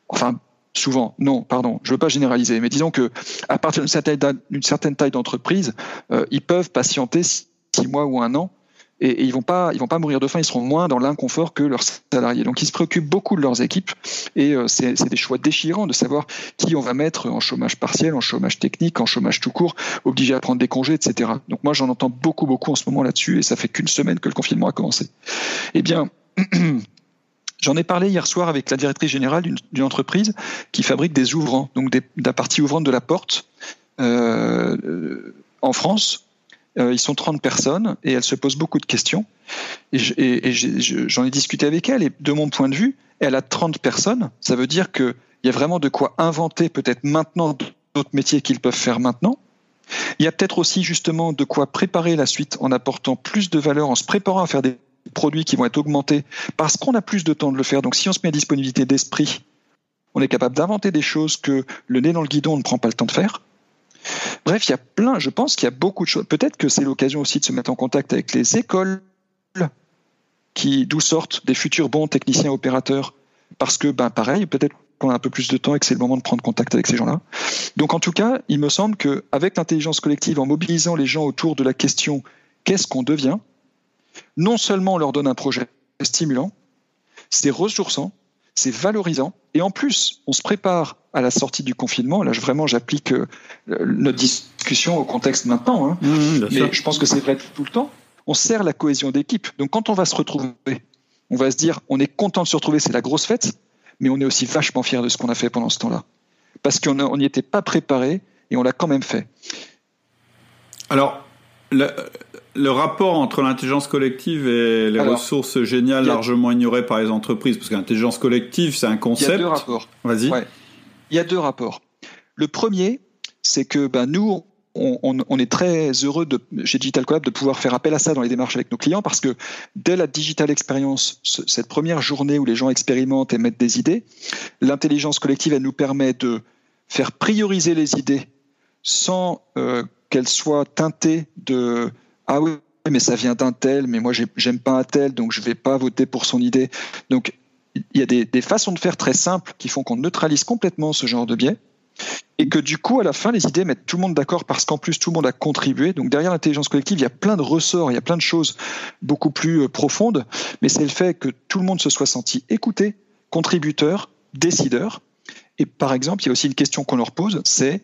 enfin souvent, non, pardon, je ne veux pas généraliser, mais disons que à partir d'une certaine taille d'entreprise, euh, ils peuvent patienter six mois ou un an et, ils vont pas ils vont pas mourir de faim, ils seront moins dans l'inconfort que leurs salariés. Donc ils se préoccupent beaucoup de leurs équipes et euh, c'est des choix déchirants de savoir qui on va mettre en chômage partiel, en chômage technique, en chômage tout court, obligé à prendre des congés, etc. Donc moi j'en entends beaucoup beaucoup en ce moment là-dessus et ça fait qu'une semaine que le confinement a commencé. Eh bien J'en ai parlé hier soir avec la directrice générale d'une entreprise qui fabrique des ouvrants, donc des, la partie ouvrante de la porte euh, en France. Euh, ils sont 30 personnes et elle se pose beaucoup de questions. Et j'en ai, discuté avec elle et de mon point de vue, elle a 30 personnes. Ça veut dire qu'il y a vraiment de quoi inventer peut-être maintenant d'autres métiers qu'ils peuvent faire maintenant. Il y a peut-être aussi justement de quoi préparer la suite en apportant plus de valeur, en se préparant à faire des produits qui vont être augmentés parce qu'on a plus de temps de le faire. Donc si on se met à disponibilité d'esprit, on est capable d'inventer des choses que le nez dans le guidon ne prend pas le temps de faire. Bref, il y a plein, je pense qu'il y a beaucoup de choses. Peut-être que c'est l'occasion aussi de se mettre en contact avec les écoles qui d'où sortent des futurs bons techniciens opérateurs parce que ben pareil, peut-être qu'on a un peu plus de temps et que c'est le moment de prendre contact avec ces gens-là. Donc en tout cas, il me semble qu'avec l'intelligence collective, en mobilisant les gens autour de la question qu'est-ce qu'on devient, non seulement on leur donne un projet stimulant, c'est ressourçant, c'est valorisant, et en plus, on se prépare à la sortie du confinement. Là, vraiment, j'applique euh, notre discussion au contexte maintenant, hein. mmh, mais je pense que c'est vrai tout le temps. On sert la cohésion d'équipe. Donc quand on va se retrouver, on va se dire, on est content de se retrouver, c'est la grosse fête, mais on est aussi vachement fier de ce qu'on a fait pendant ce temps-là. Parce qu'on n'y était pas préparé et on l'a quand même fait.
Alors, le, rapport entre l'intelligence collective et les ressources géniales largement ignorées par les entreprises, parce que l'intelligence collective, c'est un concept. Il y a
deux rapports.
Vas-y.
Il y a deux rapports. Le premier, c'est que ben, nous, on, est très heureux de, chez Digital Collab de pouvoir faire appel à ça dans les démarches avec nos clients parce que dès la digital expérience, cette première journée où les gens expérimentent et mettent des idées, l'intelligence collective, elle nous permet de faire prioriser les idées sans euh, qu'elles soient teintées de ah oui mais ça vient d'un tel, mais moi j'aime pas un tel, donc je vais pas voter pour son idée. Donc il y a des, façons de faire très simples qui font qu'on neutralise complètement ce genre de biais et que du coup, à la fin, les idées mettent tout le monde d'accord parce qu'en plus, tout le monde a contribué. Donc derrière l'intelligence collective, il y a plein de ressorts, il y a plein de choses beaucoup plus euh, profondes, mais c'est le fait que tout le monde se soit senti écouté, contributeur, décideur. Et par exemple, il y a aussi une question qu'on leur pose, c'est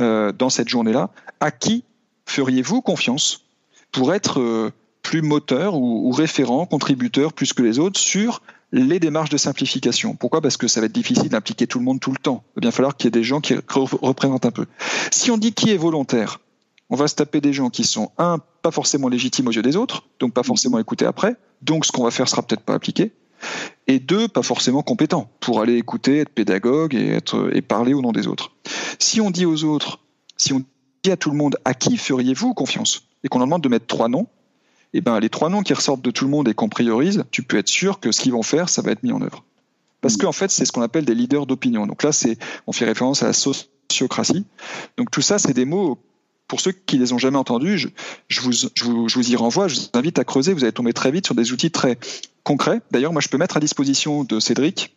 euh, dans cette journée-là, à qui feriez-vous confiance? Pour être euh, plus moteur ou, référent, contributeur plus que les autres sur les démarches de simplification. Pourquoi? Parce que ça va être difficile d'impliquer tout le monde tout le temps. Il va bien falloir qu'il y ait des gens qui représentent un peu. Si on dit qui est volontaire, on va se taper des gens qui sont, un, pas forcément légitimes aux yeux des autres, donc pas forcément écoutés après, donc ce qu'on va faire sera peut-être pas appliqué, et deux, pas forcément compétents pour aller écouter, être pédagogue et, et parler au nom des autres. Si on dit aux autres, si on dit à tout le monde à qui feriez-vous confiance, et qu'on leur demande de mettre trois noms, eh ben, les trois noms qui ressortent de tout le monde et qu'on priorise, tu peux être sûr que ce qu'ils vont faire, ça va être mis en œuvre. Parce mm. qu'en fait, c'est ce qu'on appelle des leaders d'opinion. Donc là, c'est, on fait référence à la sociocratie. Donc tout ça, c'est des mots, pour ceux qui les ont jamais entendus, je, je, vous, je, vous, je vous y renvoie, je vous invite à creuser, vous allez tomber très vite sur des outils très concrets. D'ailleurs, moi, je peux mettre à disposition de Cédric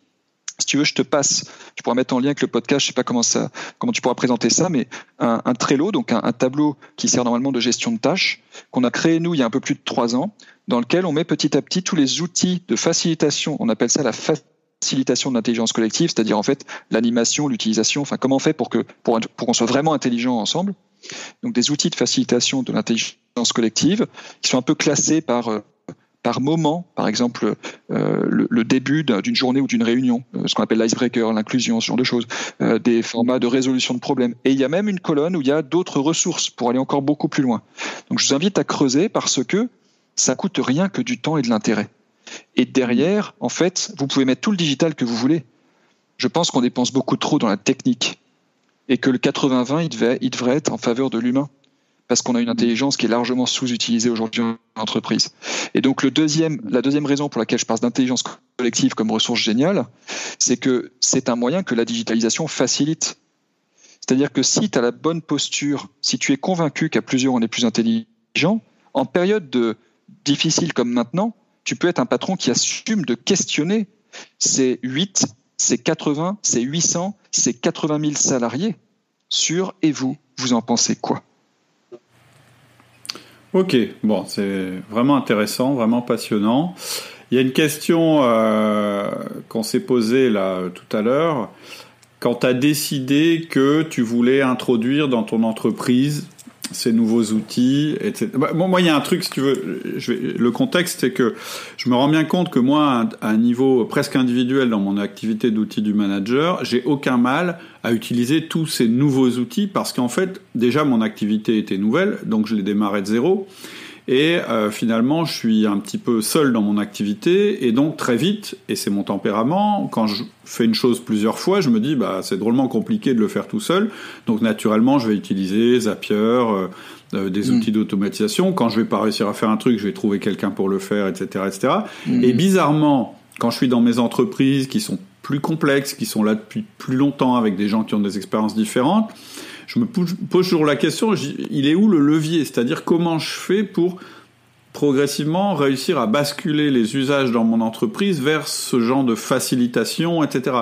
si tu veux, je te passe, tu pourras mettre en lien avec le podcast, je sais pas comment ça, comment tu pourras présenter ça, mais un, un Trello, donc un, tableau qui sert normalement de gestion de tâches, qu'on a créé nous il y a un peu plus de trois ans, dans lequel on met petit à petit tous les outils de facilitation. On appelle ça la facilitation de l'intelligence collective, c'est-à-dire en fait l'animation, l'utilisation, enfin comment on fait pour, pour qu'on soit vraiment intelligent ensemble. Donc des outils de facilitation de l'intelligence collective qui sont un peu classés par euh, par moment, par exemple euh, le, début d'une journée ou d'une réunion, euh, ce qu'on appelle l'icebreaker, l'inclusion, ce genre de choses, euh, des formats de résolution de problèmes. Et il y a même une colonne où il y a d'autres ressources pour aller encore beaucoup plus loin. Donc je vous invite à creuser parce que ça coûte rien que du temps et de l'intérêt. Et derrière, en fait, vous pouvez mettre tout le digital que vous voulez. Je pense qu'on dépense beaucoup trop dans la technique et que le 80-20, il, il devrait être en faveur de l'humain parce qu'on a une intelligence qui est largement sous-utilisée aujourd'hui en entreprise. Et donc le deuxième, la deuxième raison pour laquelle je parle d'intelligence collective comme ressource géniale, c'est que c'est un moyen que la digitalisation facilite. C'est-à-dire que si tu as la bonne posture, si tu es convaincu qu'à plusieurs on est plus intelligent, en période de difficile comme maintenant, tu peux être un patron qui assume de questionner ces 8, ces 80, ces 800, ces 80 000 salariés sur et vous, vous en pensez quoi?
Ok, bon, c'est vraiment intéressant, vraiment passionnant. Il y a une question euh, qu'on s'est posée là tout à l'heure. Quand tu as décidé que tu voulais introduire dans ton entreprise ces nouveaux outils, etc. Bah, moi, il y a un truc, si tu veux, le contexte, c'est que je me rends bien compte que moi, à un niveau presque individuel dans mon activité d'outils du manager, j'ai aucun mal à utiliser tous ces nouveaux outils parce qu'en fait, déjà, mon activité était nouvelle, donc je l'ai démarré de zéro. Et euh, finalement, je suis un petit peu seul dans mon activité, et donc très vite, et c'est mon tempérament, quand je fais une chose plusieurs fois, je me dis, bah, c'est drôlement compliqué de le faire tout seul, donc naturellement, je vais utiliser Zapier, euh, euh, des mm. outils d'automatisation. Quand je vais pas réussir à faire un truc, je vais trouver quelqu'un pour le faire, etc., etc. Mm. Et bizarrement, quand je suis dans mes entreprises qui sont plus complexes, qui sont là depuis plus longtemps avec des gens qui ont des expériences différentes, je me pose toujours la question, il est où le levier? C'est-à-dire comment je fais pour progressivement réussir à basculer les usages dans mon entreprise vers ce genre de facilitation, etc.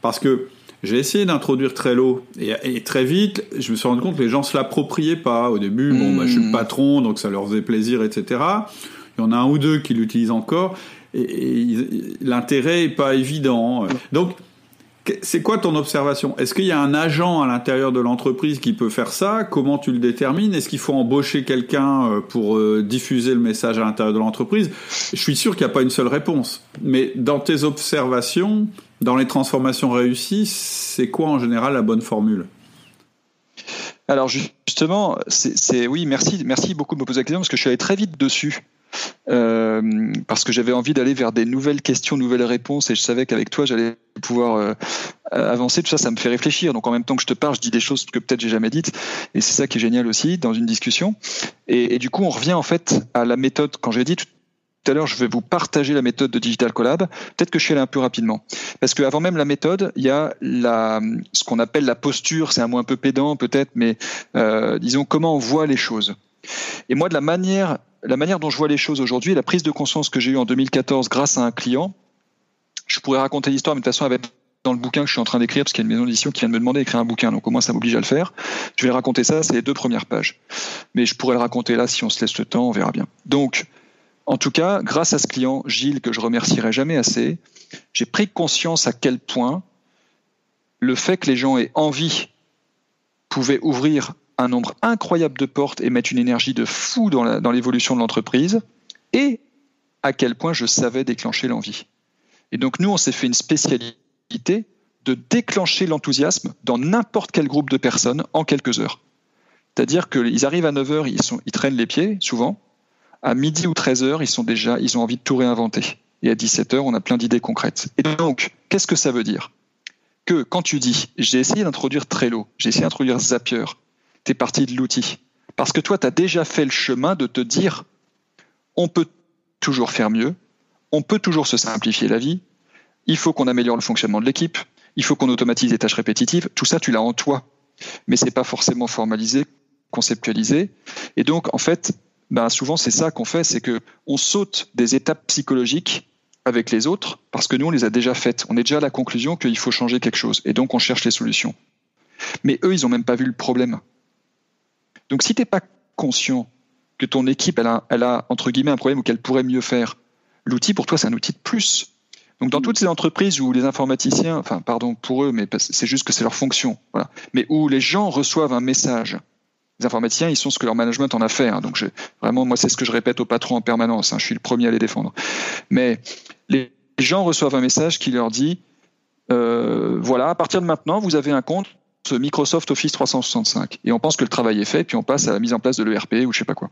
Parce que j'ai essayé d'introduire Trello et, très vite, je me suis rendu compte que les gens se l'appropriaient pas. Au début, bon, bah, je suis le hmm. patron, donc ça leur faisait plaisir, etc. Il y en a un ou deux qui l'utilisent encore et, et l'intérêt est pas évident. Donc, c'est quoi ton observation? Est-ce qu'il y a un agent à l'intérieur de l'entreprise qui peut faire ça? Comment tu le détermines? Est-ce qu'il faut embaucher quelqu'un euh, pour euh, diffuser le message à l'intérieur de l'entreprise? Je suis sûr qu'il n'y a pas une seule réponse. Mais dans tes observations, dans les transformations réussies, c'est quoi en général la bonne formule?
Alors justement, c'est oui, merci, merci beaucoup de me poser la question parce que je suis allé très vite dessus. Euh, parce que j'avais envie d'aller vers des nouvelles questions, nouvelles réponses, et je savais qu'avec toi, j'allais pouvoir euh, avancer. Tout ça, ça me fait réfléchir. Donc en même temps que je te parle, je dis des choses que peut-être j'ai jamais dites, et c'est ça qui est génial aussi dans une discussion. Et, du coup, on revient en fait à la méthode. Quand j'ai dit tout à l'heure, je vais vous partager la méthode de Digital Collab. Peut-être que je suis allé un peu rapidement. Parce qu'avant même la méthode, il y a ce qu'on appelle la posture. C'est un mot un peu pédant peut-être, mais euh, disons comment on voit les choses. Et moi, de la manière la manière dont je vois les choses aujourd'hui, la prise de conscience que j'ai eue en 2014 grâce à un client, je pourrais raconter l'histoire, mais de toute façon, avec dans le bouquin que je suis en train d'écrire, parce qu'il y a une maison d'édition qui vient de me demander d'écrire un bouquin, donc au moins ça m'oblige à le faire. Je vais raconter ça, c'est les deux premières pages. Mais je pourrais le raconter là si on se laisse le temps, on verra bien. Donc, en tout cas, grâce à ce client, Gilles, que je remercierai jamais assez, j'ai pris conscience à quel point le fait que les gens aient envie pouvait ouvrir un nombre incroyable de portes et mettre une énergie de fou dans l'évolution de l'entreprise, et à quel point je savais déclencher l'envie. Et donc nous, on s'est fait une spécialité de déclencher l'enthousiasme dans n'importe quel groupe de personnes en quelques heures. C'est-à-dire qu'ils arrivent à 9h, ils, traînent les pieds, souvent. À midi ou 13h, ils sont déjà, ils ont envie de tout réinventer. Et à 17h, on a plein d'idées concrètes. Et donc, qu'est-ce que ça veut dire? Que quand tu dis, j'ai essayé d'introduire Trello, j'ai essayé d'introduire Zapier, tu es parti de l'outil. Parce que toi, tu as déjà fait le chemin de te dire, on peut toujours faire mieux, on peut toujours se simplifier la vie, il faut qu'on améliore le fonctionnement de l'équipe, il faut qu'on automatise les tâches répétitives, tout ça, tu l'as en toi. Mais c'est pas forcément formalisé, conceptualisé. Et donc, en fait, ben souvent, c'est ça qu'on fait, c'est que on saute des étapes psychologiques avec les autres parce que nous, on les a déjà faites. On est déjà à la conclusion qu'il faut changer quelque chose. Et donc, on cherche les solutions. Mais eux, ils n'ont même pas vu le problème. Donc si tu n'es pas conscient que ton équipe, elle a, entre guillemets un problème ou qu'elle pourrait mieux faire, l'outil pour toi, c'est un outil de plus. Donc dans toutes ces entreprises où les informaticiens, enfin pardon pour eux, mais c'est juste que c'est leur fonction, voilà. mais où les gens reçoivent un message, les informaticiens, ils sont ce que leur management en a fait. Hein. donc vraiment, moi, c'est ce que je répète au patron en permanence. Hein. je suis le premier à les défendre. Mais les gens reçoivent un message qui leur dit, euh, voilà, à partir de maintenant, vous avez un compte Microsoft Office 365 et on pense que le travail est fait, puis on passe à la mise en place de l'ERP ou je sais pas quoi.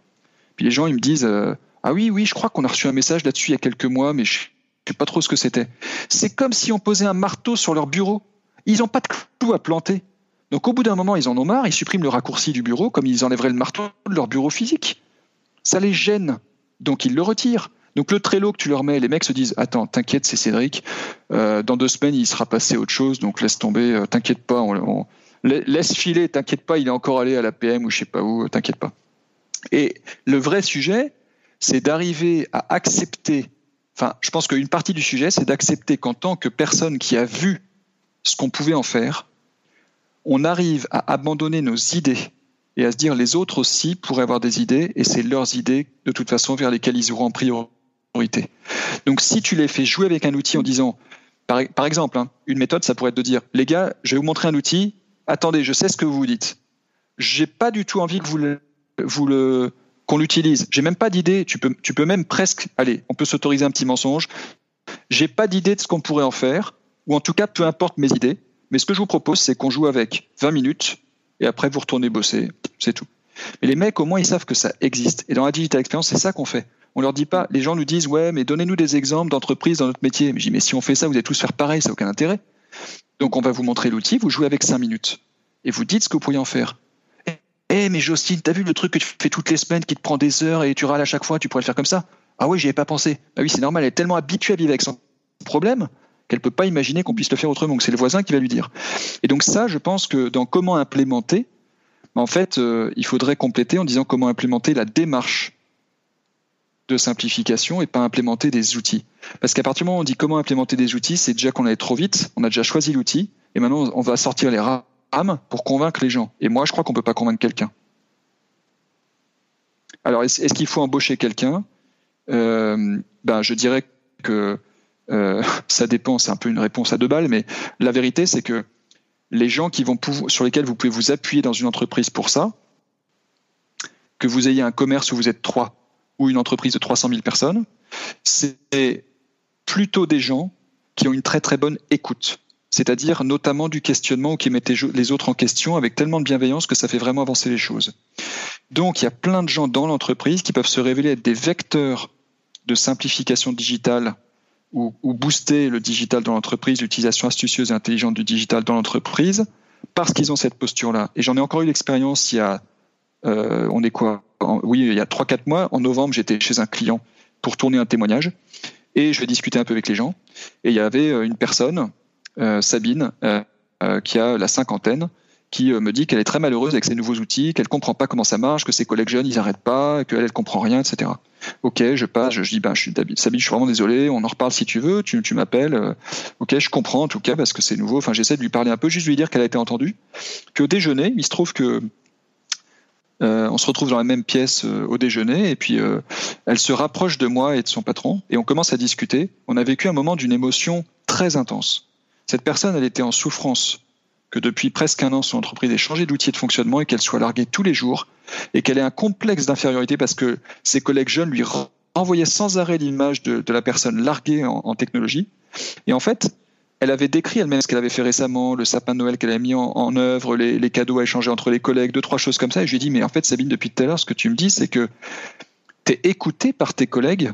Puis les gens ils me disent euh, ah oui oui je crois qu'on a reçu un message là-dessus il y a quelques mois mais je sais pas trop ce que c'était. C'est comme si on posait un marteau sur leur bureau. Ils n'ont pas de clou à planter. Donc au bout d'un moment ils en ont marre, ils suppriment le raccourci du bureau comme ils enlèveraient le marteau de leur bureau physique. Ça les gêne, donc ils le retirent. Donc le Trello que tu leur mets, les mecs se disent attends, t'inquiète, c'est Cédric. Euh, dans deux semaines, il sera passé autre chose, donc laisse tomber. Euh, t'inquiète pas, on, laisse filer, t'inquiète pas, il est encore allé à la PM ou je sais pas où, t'inquiète pas. Et le vrai sujet, c'est d'arriver à accepter, enfin, je pense qu'une partie du sujet, c'est d'accepter qu'en tant que personne qui a vu ce qu'on pouvait en faire, on arrive à abandonner nos idées et à se dire les autres aussi pourraient avoir des idées et c'est leurs idées de toute façon vers lesquelles ils auront en priorité. Donc si tu les fais jouer avec un outil en disant, par, exemple, hein, une méthode, ça pourrait être de dire, les gars, je vais vous montrer un outil, attendez, je sais ce que vous vous dites. J'ai pas du tout envie qu'on l'utilise. J'ai même pas d'idée. Tu peux, tu peux même presque, allez, on peut s'autoriser un petit mensonge. J'ai pas d'idée de ce qu'on pourrait en faire, ou en tout cas, peu importe mes idées. Mais ce que je vous propose, c'est qu'on joue avec 20 minutes et après vous retournez bosser. C'est tout. Mais les mecs, au moins, ils savent que ça existe. Et dans la digital experience, c'est ça qu'on fait. On leur dit pas, les gens nous disent, ouais, mais donnez-nous des exemples d'entreprises dans notre métier. Mais je dis, mais si on fait ça, vous allez tous faire pareil, ça n'a aucun intérêt. Donc, on va vous montrer l'outil, vous jouez avec 5 minutes. Et vous dites ce que vous pourriez en faire. Eh, mais Jocelyne, t'as vu le truc que tu fais toutes les semaines qui te prend des heures et tu râles à chaque fois, tu pourrais le faire comme ça? Ah oui, j'y ai pas pensé. Ah oui, c'est normal, elle est tellement habituée à vivre avec son problème qu'elle peut pas imaginer qu'on puisse le faire autrement. C'est le voisin qui va lui dire. Et donc ça, je pense que dans comment implémenter, en fait, euh, il faudrait compléter en disant comment implémenter la démarche simplification et pas implémenter des outils. Parce qu'à partir du moment où on dit comment implémenter des outils, c'est déjà qu'on allait trop vite, on a déjà choisi l'outil, et maintenant on va sortir les rames pour convaincre les gens. Et moi, je crois qu'on peut pas convaincre quelqu'un. Alors, est-ce qu'il faut embaucher quelqu'un? Euh, ben, Je dirais que euh, ça dépend, c'est un peu une réponse à deux balles, mais la vérité, c'est que les gens qui vont sur lesquels vous pouvez vous appuyer dans une entreprise pour ça, que vous ayez un commerce où vous êtes trois ou une entreprise de 300 000 personnes, c'est plutôt des gens qui ont une très très bonne écoute. C'est-à-dire notamment du questionnement ou qui mettent les autres en question avec tellement de bienveillance que ça fait vraiment avancer les choses. Donc il y a plein de gens dans l'entreprise qui peuvent se révéler être des vecteurs de simplification digitale ou, booster le digital dans l'entreprise, l'utilisation astucieuse et intelligente du digital dans l'entreprise, parce qu'ils ont cette posture-là. Et j'en ai encore eu l'expérience il y a, euh, on est quoi Oui, il y a 3-4 mois, en novembre, j'étais chez un client pour tourner un témoignage, et je vais discuter un peu avec les gens. Et il y avait euh, une personne, euh, Sabine, qui a la cinquantaine, qui me dit qu'elle est très malheureuse avec ces nouveaux outils, qu'elle comprend pas comment ça marche, que ses collègues jeunes ils arrêtent pas, qu'elle elle comprend rien, etc. Ok, je passe, je, dis ben je suis Sabine, je suis vraiment désolé, on en reparle si tu veux, tu, tu m'appelles. Ok, je comprends en tout cas parce que c'est nouveau. Enfin, j'essaie de lui parler un peu, juste lui dire qu'elle a été entendue. Puis au déjeuner, il se trouve que euh, on se retrouve dans la même pièce au déjeuner et puis elle se rapproche de moi et de son patron et on commence à discuter. On a vécu un moment d'une émotion très intense. Cette personne, elle était en souffrance que depuis presque un an, son entreprise ait changé d'outil de fonctionnement et qu'elle soit larguée tous les jours et qu'elle ait un complexe d'infériorité parce que ses collègues jeunes lui renvoyaient sans arrêt l'image de, la personne larguée en, technologie. Et en fait, elle avait décrit elle-même ce qu'elle avait fait récemment, le sapin de Noël qu'elle avait mis en, œuvre, les, cadeaux à échanger entre les collègues, deux, trois choses comme ça. Et je lui ai dit, mais en fait, Sabine, depuis tout à l'heure, ce que tu me dis, c'est que tu es écoutée par tes collègues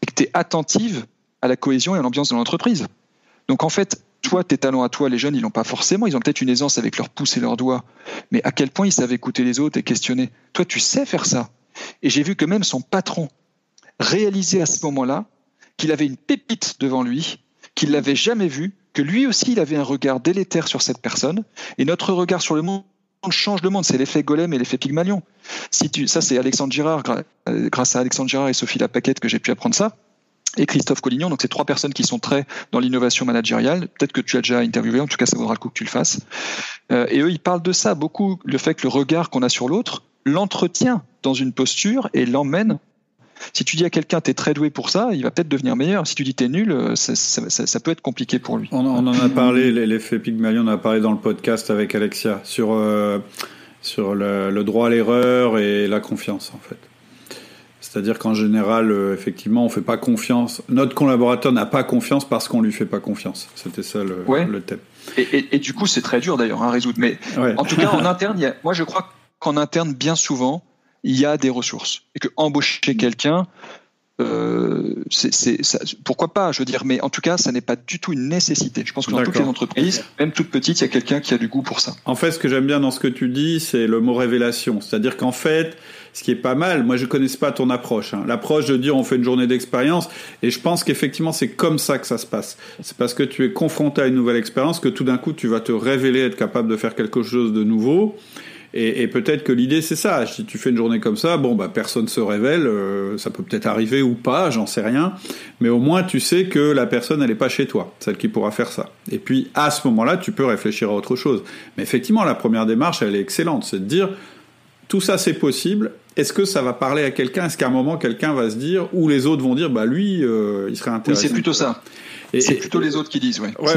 et que tu es attentive à la cohésion et à l'ambiance de l'entreprise. Donc en fait, toi, tes talents à toi, les jeunes, ils n'ont pas forcément. Ils ont peut-être une aisance avec leurs pouces et leurs doigts. Mais à quel point ils savent écouter les autres et questionner? Toi, tu sais faire ça. Et j'ai vu que même son patron réalisait à ce moment-là qu'il avait une pépite devant lui, qu'il l'avait jamais vue, que lui aussi, il avait un regard délétère sur cette personne. Et notre regard sur le monde change le monde. C'est l'effet Golem et l'effet Pygmalion. Si tu, ça, c'est Alexandre Girard, grâce à Alexandre Girard et Sophie Lapaquette que j'ai pu apprendre ça et Christophe Collignon. Donc, c'est trois personnes qui sont très dans l'innovation managériale. Peut-être que tu as déjà interviewé, en tout cas, ça vaudra le coup que tu le fasses. Euh, et eux, ils parlent de ça beaucoup, le fait que le regard qu'on a sur l'autre l'entretient dans une posture et l'emmène. Si tu dis à quelqu'un t'es très doué pour ça, il va peut-être devenir meilleur. Si tu dis t'es nul, euh, ça, ça, ça, peut être compliqué pour lui.
On, en a parlé, l'effet Pygmalion, on en a parlé dans le podcast avec Alexia sur euh, sur le, le droit à l'erreur et la confiance en fait. C'est-à-dire qu'en général, euh, effectivement, on fait pas confiance. Notre collaborateur n'a pas confiance parce qu'on lui fait pas confiance. C'était ça le, le thème.
Et, du coup, c'est très dur d'ailleurs à résoudre. Mais en tout cas, en interne, moi, je crois qu'en interne, bien souvent, il y a des ressources et que embaucher quelqu'un, euh, c'est, pourquoi pas, je veux dire, mais en tout cas, ça n'est pas du tout une nécessité. Je pense que dans toutes les entreprises, même toutes petites, il y a quelqu'un qui a du goût pour ça.
En fait, ce que j'aime bien dans ce que tu dis, c'est le mot révélation. C'est-à-dire qu'en fait, ce qui est pas mal, moi je connais pas ton approche. Hein. L'approche de dire on fait une journée d'expérience, et je pense qu'effectivement c'est comme ça que ça se passe. C'est parce que tu es confronté à une nouvelle expérience que tout d'un coup tu vas te révéler être capable de faire quelque chose de nouveau. Et, et peut-être que l'idée c'est ça. Si tu fais une journée comme ça, bon bah personne se révèle, euh, ça peut peut-être arriver ou pas, j'en sais rien. Mais au moins tu sais que la personne elle est pas chez toi, celle qui pourra faire ça. Et puis à ce moment-là, tu peux réfléchir à autre chose. Mais effectivement, la première démarche elle est excellente, c'est de dire tout ça c'est possible. Est-ce que ça va parler à quelqu'un? Est-ce qu'à un moment quelqu'un va se dire ou les autres vont dire bah lui euh, il serait intéressant.
Oui, c'est plutôt ça. C'est plutôt les autres qui disent, ouais.
ouais,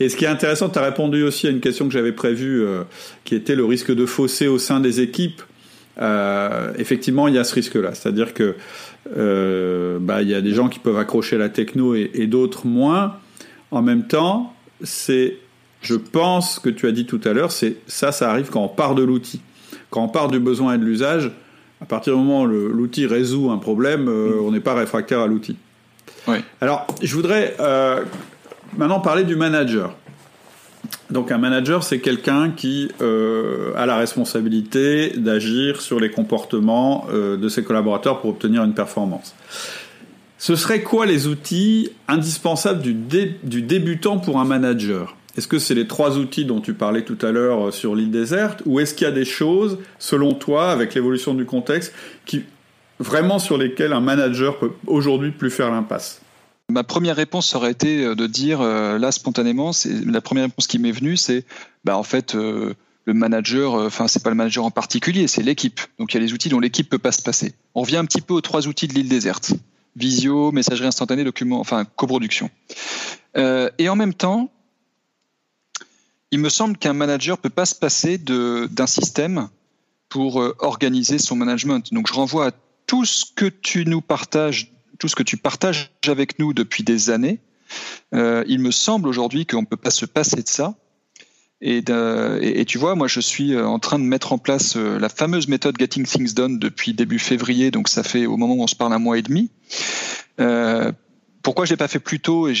et ce qui est intéressant, tu as répondu aussi à une question que j'avais prévue, euh, qui était le risque de fausser au sein des équipes. euh, effectivement, il y a ce risque-là. C'est-à-dire que euh, bah, il y a des gens qui peuvent accrocher la techno et, et d'autres moins. En même temps, c'est, je pense que tu as dit tout à l'heure, c'est ça, ça arrive quand on part de l'outil, quand on part du besoin et de l'usage. À partir du moment où l'outil résout un problème, euh, on n'est pas réfractaire à l'outil. Alors, je voudrais euh, maintenant parler du manager. Donc un manager, c'est quelqu'un qui euh, a la responsabilité d'agir sur les comportements euh, de ses collaborateurs pour obtenir une performance. Ce serait quoi les outils indispensables du, du débutant pour un manager? Est-ce que c'est les trois outils dont tu parlais tout à l'heure sur l'île déserte? Ou est-ce qu'il y a des choses, selon toi, avec l'évolution du contexte, qui vraiment sur lesquelles un manager peut aujourd'hui plus faire l'impasse
Ma première réponse aurait été euh, de dire, euh, là spontanément, la première réponse qui m'est venue, c'est, bah en fait, euh, le manager, enfin c'est pas le manager en particulier, c'est l'équipe. Donc il y a les outils dont l'équipe peut pas se passer. On revient un petit peu aux trois outils de l'île déserte visio, messagerie instantanée, document, enfin coproduction. Et en même temps, il me semble qu'un manager peut pas se passer d'un système pour organiser son management. Donc je renvoie à tout ce que tu nous partages tout ce que tu partages avec nous depuis des années. Euh, il me semble aujourd'hui qu'on ne peut pas se passer de ça. Et, et, tu vois, moi, je suis euh, en train de mettre en place euh, la fameuse méthode Getting Things Done depuis début février, donc ça fait au moment où on se parle un mois et demi. Euh, pourquoi je l'ai pas fait plus tôt et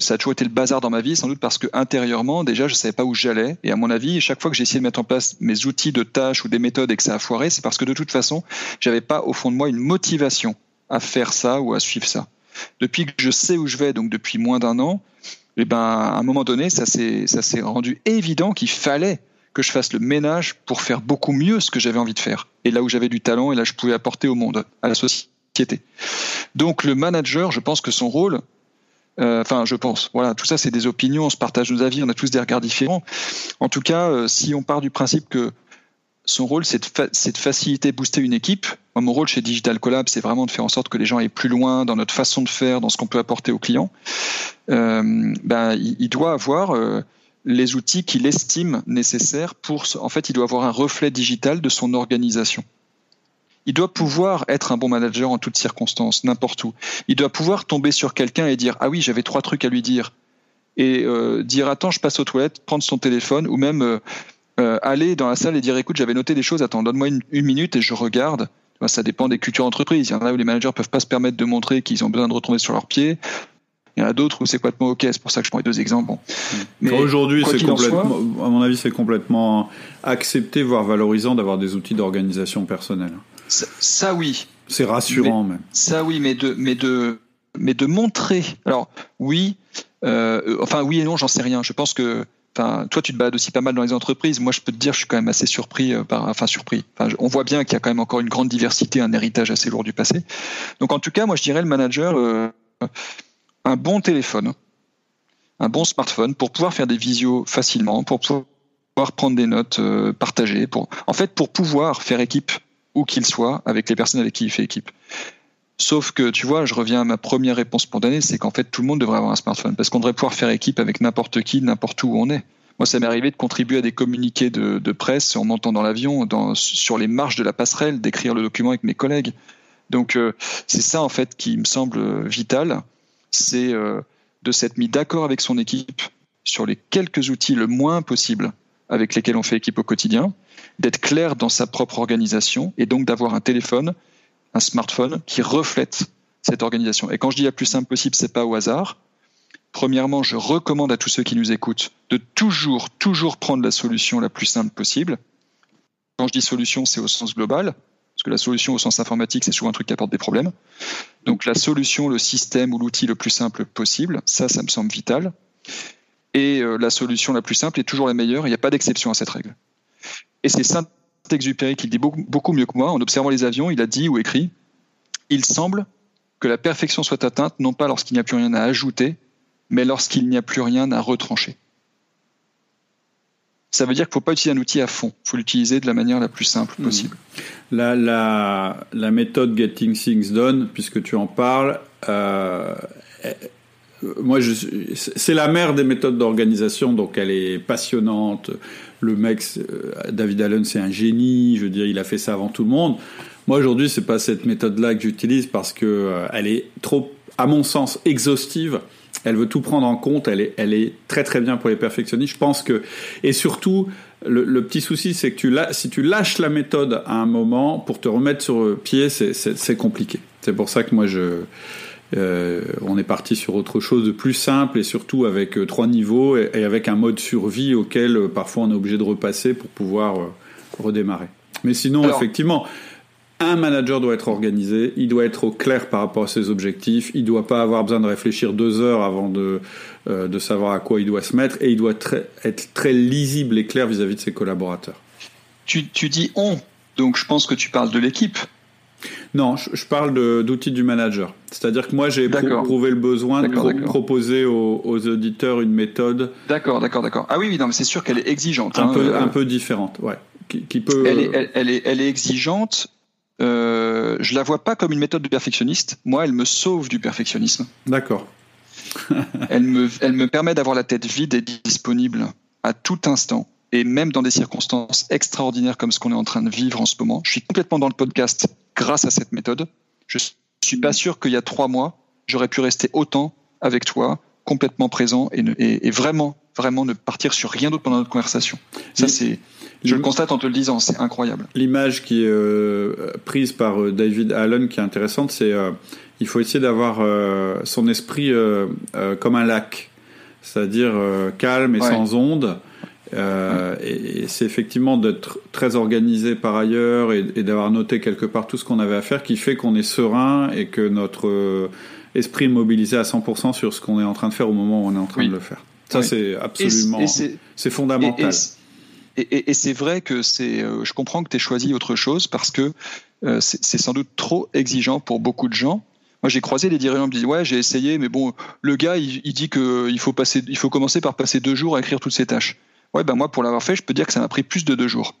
ça a toujours été le bazar dans ma vie, sans doute parce que intérieurement, déjà, je savais pas où j'allais. Et à mon avis, chaque fois que j'ai essayé de mettre en place mes outils de tâches ou des méthodes et que ça a foiré, c'est parce que de toute façon, j'avais pas au fond de moi une motivation à faire ça ou à suivre ça. Depuis que je sais où je vais, donc depuis moins d'un an, eh ben, à un moment donné, ça s'est, ça s'est rendu évident qu'il fallait que je fasse le ménage pour faire beaucoup mieux ce que j'avais envie de faire. Et là où j'avais du talent, et là je pouvais apporter au monde, à la société. Donc le manager, je pense que son rôle, euh, enfin je pense, voilà, tout ça c'est des opinions, on se partage nos avis, on a tous des regards différents. En tout cas, euh, si on part du principe que son rôle, c'est de, de, faciliter, booster une équipe. Mon rôle chez Digital Collab, c'est vraiment de faire en sorte que les gens aillent plus loin dans notre façon de faire, dans ce qu'on peut apporter aux clients. Euh, ben, il, doit avoir les outils qu'il estime nécessaires pour. En fait, il doit avoir un reflet digital de son organisation. Il doit pouvoir être un bon manager en toutes circonstances, n'importe où. Il doit pouvoir tomber sur quelqu'un et dire ah oui, j'avais trois trucs à lui dire, et euh, dire attends, je passe aux toilettes, prendre son téléphone, ou même euh, euh, aller dans la salle et dire écoute j'avais noté des choses. Attends donne-moi une, une, minute et je regarde ça dépend des cultures d'entreprise. Il y en a où les managers peuvent pas se permettre de montrer qu'ils ont besoin de retomber sur leurs pieds. Il y en a d'autres où c'est complètement ok. C'est pour ça que je prends les deux exemples. Bon.
mais aujourd'hui c'est complètement soit, à mon avis c'est complètement accepté voire valorisant d'avoir des outils d'organisation personnelle
ça, ça oui
c'est rassurant
mais,
même
ça oui mais de mais de mais de montrer alors oui euh, enfin oui et non j'en sais rien je pense que Enfin, toi, tu te balades aussi pas mal dans les entreprises. Moi, je peux te dire, je suis quand même assez surpris euh, par, enfin surpris. Enfin, on voit bien qu'il y a quand même encore une grande diversité, un héritage assez lourd du passé. Donc, en tout cas, moi, je dirais le manager, euh, un bon téléphone, un bon smartphone pour pouvoir faire des visios facilement, pour pouvoir prendre des notes euh, partagées, pour, en fait, pour pouvoir faire équipe où qu'il soit avec les personnes avec qui il fait équipe. Sauf que, tu vois, je reviens à ma première réponse spontanée, c'est qu'en fait, tout le monde devrait avoir un smartphone, parce qu'on devrait pouvoir faire équipe avec n'importe qui, n'importe où on est. Moi, ça m'est arrivé de contribuer à des communiqués de, presse en montant dans l'avion, sur les marches de la passerelle, d'écrire le document avec mes collègues. Donc, euh, c'est ça, en fait, qui me semble vital, c'est euh, de s'être mis d'accord avec son équipe sur les quelques outils le moins possible avec lesquels on fait équipe au quotidien, d'être clair dans sa propre organisation, et donc d'avoir un téléphone un smartphone qui reflète cette organisation. Et quand je dis la plus simple possible, c'est pas au hasard. Premièrement, je recommande à tous ceux qui nous écoutent de toujours, toujours prendre la solution la plus simple possible. Quand je dis solution, c'est au sens global, parce que la solution au sens informatique, c'est souvent un truc qui apporte des problèmes. Donc la solution, le système ou l'outil le plus simple possible, ça, ça me semble vital. Et euh, la solution la plus simple est toujours la meilleure, il n'y a pas d'exception à cette règle. Et c'est simple Exupéry qui le dit beaucoup, beaucoup mieux que moi, en observant les avions, il a dit ou écrit Il semble que la perfection soit atteinte non pas lorsqu'il n'y a plus rien à ajouter, mais lorsqu'il n'y a plus rien à retrancher. Ça veut dire qu'il ne faut pas utiliser un outil à fond, il faut l'utiliser de la manière la plus simple possible.
La, la, la méthode Getting Things Done, puisque tu en parles, euh, moi, c'est la mère des méthodes d'organisation, donc elle est passionnante. Le mec, David Allen, c'est un génie. Je veux dire, il a fait ça avant tout le monde. Moi, aujourd'hui, c'est pas cette méthode-là que j'utilise parce que elle est trop, à mon sens, exhaustive. Elle veut tout prendre en compte. Elle est, elle est très très bien pour les perfectionnistes. Je pense que, et surtout, le, petit souci, c'est que tu si tu lâches la méthode à un moment, pour te remettre sur pied, c'est compliqué. C'est pour ça que moi, je, euh, on est parti sur autre chose de plus simple et surtout avec euh, trois niveaux et, avec un mode survie auquel euh, parfois on est obligé de repasser pour pouvoir redémarrer. Mais sinon, effectivement, un manager doit être organisé, il doit être au clair par rapport à ses objectifs, il ne doit pas avoir besoin de réfléchir deux heures avant de, euh, de savoir à quoi il doit se mettre, et il doit être très lisible et clair vis-à-vis de ses collaborateurs.
Tu, tu, dis on, donc je pense que tu parles de l'équipe.
Non, je, parle d'outils du manager. C'est-à-dire que moi, j'ai éprouvé le besoin de proposer aux, auditeurs une méthode.
D'accord, d'accord, d'accord. Ah oui, oui, non, mais c'est sûr qu'elle est exigeante.
Un, hein, peu, euh, un peu différente, ouais.
Qui, peut, elle, est, elle, est, elle est exigeante, euh, je la vois pas comme une méthode de perfectionniste. Moi, elle me sauve du perfectionnisme.
D'accord.
elle, me, elle me permet d'avoir la tête vide et disponible à tout instant. Et même dans des circonstances extraordinaires comme ce qu'on est en train de vivre en ce moment. Je suis complètement dans le podcast grâce à cette méthode. Je suis pas sûr qu'il y a trois mois, j'aurais pu rester autant avec toi, complètement présent et, et vraiment, vraiment ne partir sur rien d'autre pendant notre conversation. Ça, c'est je le constate en te le disant, c'est incroyable.
L'image qui est euh, prise par euh, David Allen, qui est intéressante, c'est euh, il faut essayer d'avoir son esprit comme un lac, c'est-à-dire calme et sans ondes. Et, c'est effectivement d'être très organisé par ailleurs et, d'avoir noté quelque part tout ce qu'on avait à faire qui fait qu'on est serein et que notre esprit est mobilisé à 100% sur ce qu'on est en train de faire au moment où on est en train de le faire. Ça, c'est absolument, c'est fondamental.
Et, c'est vrai que c'est, euh, je comprends que tu aies choisi autre chose parce que euh, c'est sans doute trop exigeant pour beaucoup de gens. Moi, j'ai croisé les dirigeants qui me disent ouais, j'ai essayé, mais bon, le gars, il, dit qu'il faut passer, il faut commencer par passer deux jours à écrire toutes ces tâches. Ouais, ben moi, pour l'avoir fait, je peux dire que ça m'a pris plus de deux jours.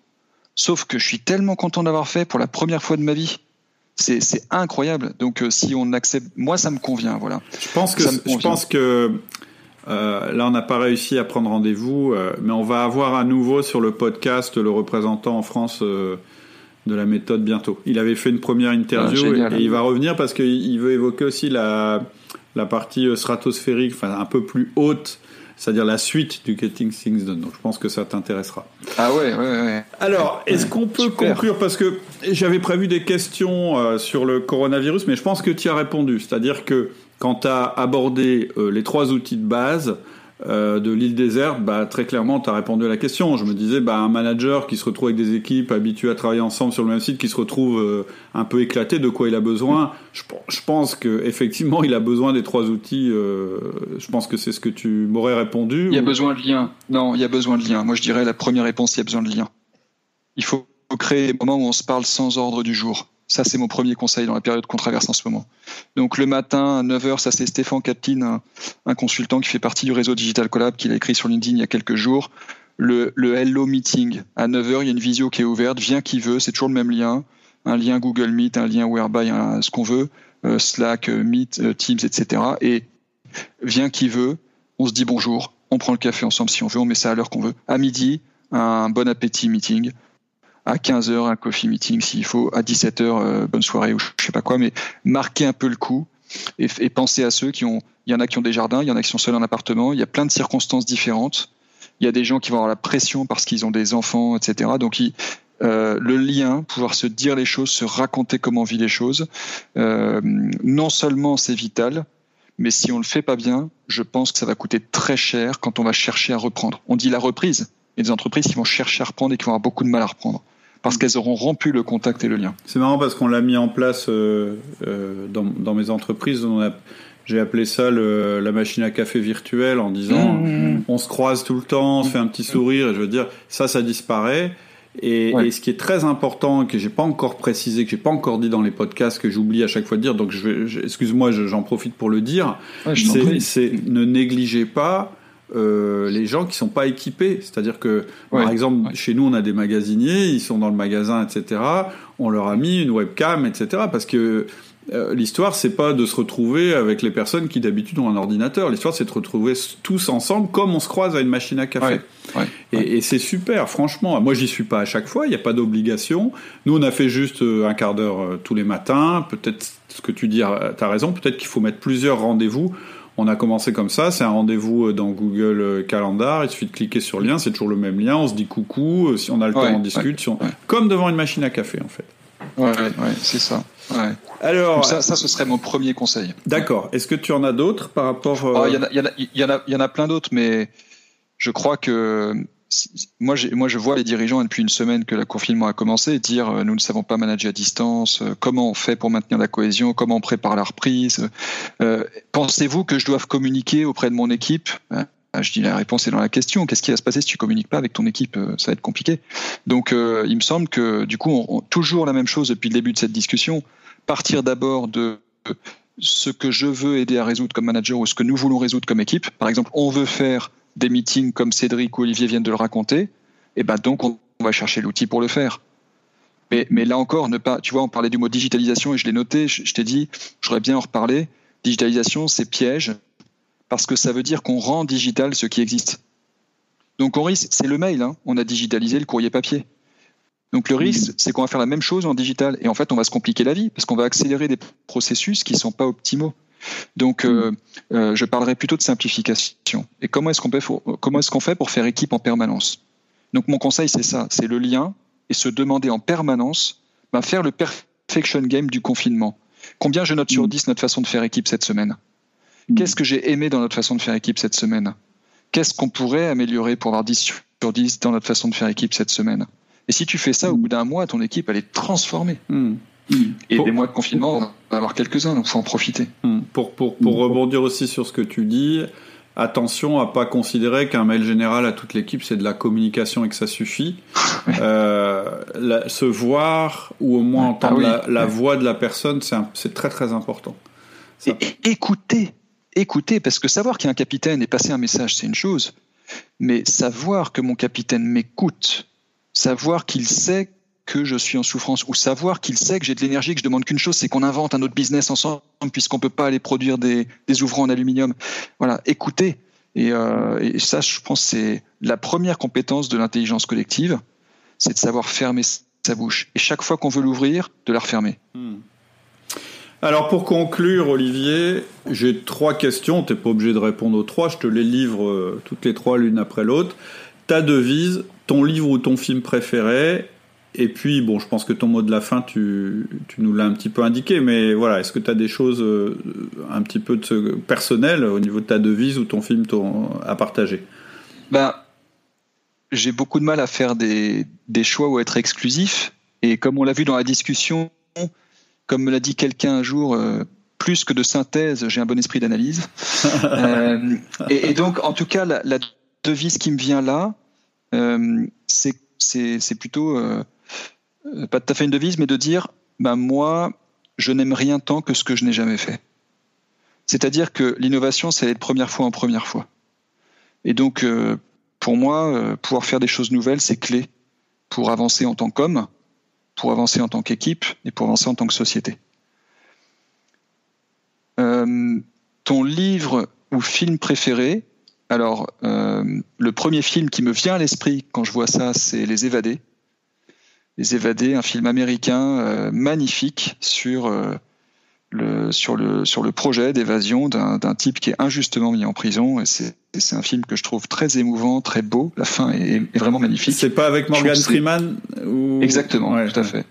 Sauf que je suis tellement content d'avoir fait pour la première fois de ma vie. C'est incroyable. Donc, euh, si on accepte, moi, ça me convient. Voilà.
Je pense que, je pense que euh, là, on n'a pas réussi à prendre rendez-vous, euh, mais on va avoir à nouveau sur le podcast le représentant en France de la méthode bientôt. Il avait fait une première interview ah, et, il va revenir parce qu'il veut évoquer aussi la, la partie stratosphérique, enfin un peu plus haute, c'est-à-dire la suite du Getting Things Done. Donc je pense que ça t'intéressera.
Ah ouais, ouais, ouais.
Alors, est-ce qu'on peut conclure? Parce que j'avais prévu des questions sur le coronavirus, mais je pense que tu as répondu. C'est-à-dire que quand tu as abordé euh, les trois outils de base euh, de l'île déserte, bah, très clairement, tu as répondu à la question. Je me disais, bah, un manager qui se retrouve avec des équipes habituées à travailler ensemble sur le même site, qui se retrouve euh, un peu éclaté, de quoi il a besoin je, je pense qu'effectivement, il a besoin des trois outils. je pense que c'est ce que tu m'aurais répondu.
Il y a besoin de lien. Non, il y a besoin de lien. Moi, je dirais la première réponse, il y a besoin de lien. Il faut créer des moments où on se parle sans ordre du jour. Ça, c'est mon premier conseil dans la période qu'on traverse en ce moment. Donc le matin à 9h, ça c'est Stéphane Captine, un, consultant qui fait partie du réseau Digital Collab, qu'il a écrit sur LinkedIn il y a quelques jours. Le, Hello Meeting, à 9h, il y a une visio qui est ouverte, viens qui veut, c'est toujours le même lien, un lien Google Meet, un lien Whereby, ce qu'on veut, euh, Slack, euh, Meet, euh, Teams, etc. Et viens qui veut, on se dit bonjour, on prend le café ensemble si on veut, on met ça à l'heure qu'on veut. À midi, un bon appétit meeting à 15h un coffee meeting s'il faut, à 17h euh, bonne soirée ou je sais pas quoi, mais marquer un peu le coup et, penser à ceux qui ont, il y en a qui ont des jardins, il y en a qui sont seuls en appartement, il y a plein de circonstances différentes. Il y a des gens qui vont avoir la pression parce qu'ils ont des enfants, etc. Donc euh, le lien, pouvoir se dire les choses, se raconter comment on vit les choses, euh, non seulement c'est vital, mais si on le fait pas bien, je pense que ça va coûter très cher quand on va chercher à reprendre. On dit la reprise, a des entreprises qui vont chercher à reprendre et qui vont avoir beaucoup de mal à reprendre parce qu'elles auront rompu le contact et le lien.
C'est marrant parce qu'on l'a mis en place euh, euh, dans, dans, mes entreprises. j'ai appelé ça la machine à café virtuelle en disant mmh, mmh, mmh. on se croise tout le temps, on se fait un petit sourire. Et je veux dire, ça, ça disparaît. Et, et, ce qui est très important, que j'ai pas encore précisé, que j'ai pas encore dit dans les podcasts, que j'oublie à chaque fois de dire, donc je, excuse-moi, j'en profite pour le dire, c'est ne négligez pas euh, les gens qui sont pas équipés. C'est-à-dire que, par exemple, chez nous, on a des magasiniers, ils sont dans le magasin, etc. On leur a mis une webcam, etc. Parce que euh, l'histoire, c'est pas de se retrouver avec les personnes qui d'habitude ont un ordinateur. L'histoire, c'est de se retrouver tous ensemble comme on se croise à une machine à café. et, c'est super, franchement. Moi, j'y suis pas à chaque fois. Il n'y a pas d'obligation. Nous, on a fait juste euh, un quart d'heure euh, tous les matins. Peut-être ce que tu dis, tu as raison. Peut-être qu'il faut mettre plusieurs rendez-vous. On a commencé comme ça, c'est un rendez-vous dans Google Calendar, il suffit de cliquer sur le lien, c'est toujours le même lien, on se dit coucou, si on a le temps on discute, comme devant une machine à café en fait.
Ouais, ouais, c'est ça. Alors, ça, ça, ce serait mon premier conseil.
D'accord. Est-ce que tu en as d'autres par rapport
euh, Il y, y, y, en a, y en a plein d'autres, mais je crois que moi, je vois les dirigeants depuis une semaine que le confinement a commencé dire euh, nous ne savons pas manager à distance, euh, comment on fait pour maintenir la cohésion, comment on prépare la reprise. Pensez-vous que je dois communiquer auprès de mon équipe? Hein? Ah, je dis la réponse est dans la question. Qu'est-ce qui va se passer si tu communiques pas avec ton équipe? Euh, Ça va être compliqué. Donc, euh, il me semble que du coup, toujours la même chose depuis le début de cette discussion. Partir d'abord de ce que je veux aider à résoudre comme manager ou ce que nous voulons résoudre comme équipe. Par exemple, on veut faire des meetings comme Cédric ou Olivier viennent de le raconter. Et eh ben donc, on va chercher l'outil pour le faire. Mais, mais là encore, ne pas. Tu vois, on parlait du mot digitalisation et je l'ai noté. Je, je t'ai dit, j'aurais bien en reparler. Digitalisation, c'est piège parce que ça veut dire qu'on rend digital ce qui existe. Donc on risque, c'est le mail, hein. on a digitalisé le courrier papier. Donc le risque, c'est qu'on va faire la même chose en digital et en fait on va se compliquer la vie parce qu'on va accélérer des processus qui sont pas optimaux. Donc euh, euh, je parlerai plutôt de simplification. Et comment est-ce qu'on fait, pour faire équipe en permanence? Donc mon conseil c'est ça, c'est le lien et se demander en permanence, ben, faire le perfection game du confinement. Combien je note sur 10 notre façon de faire équipe cette semaine? Qu'est-ce que j'ai aimé dans notre façon de faire équipe cette semaine? Qu'est-ce qu'on pourrait améliorer pour avoir 10 sur 10 dans notre façon de faire équipe cette semaine? Et si tu fais ça, au bout d'un mois, ton équipe, elle est transformée. Hmm. Et des mois de confinement, on va avoir quelques-uns, donc faut en profiter.
Hmm. Pour, pour, pour rebondir aussi sur ce que tu dis, attention à pas considérer qu'un mail général à toute l'équipe c'est de la communication et que ça suffit. euh, se voir ou au moins entendre ah la, voix de la personne, c'est très très important.
Et, écouter, écouter, parce que savoir qu'il y a un capitaine et passer un message, c'est une chose, mais savoir que mon capitaine m'écoute, savoir qu'il sait que je suis en souffrance, ou savoir qu'il sait que j'ai de l'énergie, que je demande qu'une chose, c'est qu'on invente un autre business ensemble, puisqu'on peut pas aller produire des, des ouvrants en aluminium. Voilà, écouter. Et, euh, ça, je pense, c'est la première compétence de l'intelligence collective, c'est de savoir fermer sa bouche. Et chaque fois qu'on veut l'ouvrir, de la refermer. Hmm.
Alors pour conclure, Olivier, j'ai trois questions. Tu n'es pas obligé de répondre aux trois. Je te les livre euh, toutes les trois l'une après l'autre. Ta devise, ton livre ou ton film préféré. Et puis, bon, je pense que ton mot de la fin, tu, nous l'as un petit peu indiqué, mais voilà, est-ce que tu as des choses euh, un petit peu de, personnelles au niveau de ta devise ou ton film à partager?
Ben, J'ai beaucoup de mal à faire des, des choix ou être exclusif. Et comme on l'a vu dans la discussion, comme me l'a dit quelqu'un un jour, euh, plus que de synthèse, j'ai un bon esprit d'analyse. Euh, et, donc, en tout cas, la, devise qui me vient là, c'est plutôt pas tout à fait une devise, mais de dire, ben moi, je n'aime rien tant que ce que je n'ai jamais fait. C'est-à-dire que l'innovation, c'est aller de première fois en première fois. Et donc, pour moi, pouvoir faire des choses nouvelles, c'est clé pour avancer en tant qu'homme pour avancer en tant qu'équipe et pour avancer en tant que société. Euh, ton livre ou film préféré Alors, euh, le premier film qui me vient à l'esprit quand je vois ça, c'est Les Évadés. Les Évadés, un film américain euh, magnifique sur le, sur, le, sur le projet d'évasion d'un type qui est injustement mis en prison. Et c'est un film que je trouve très émouvant, très beau. La fin est, vraiment magnifique.
C'est pas avec Morgan Freeman ou...
Exactement, tout à fait.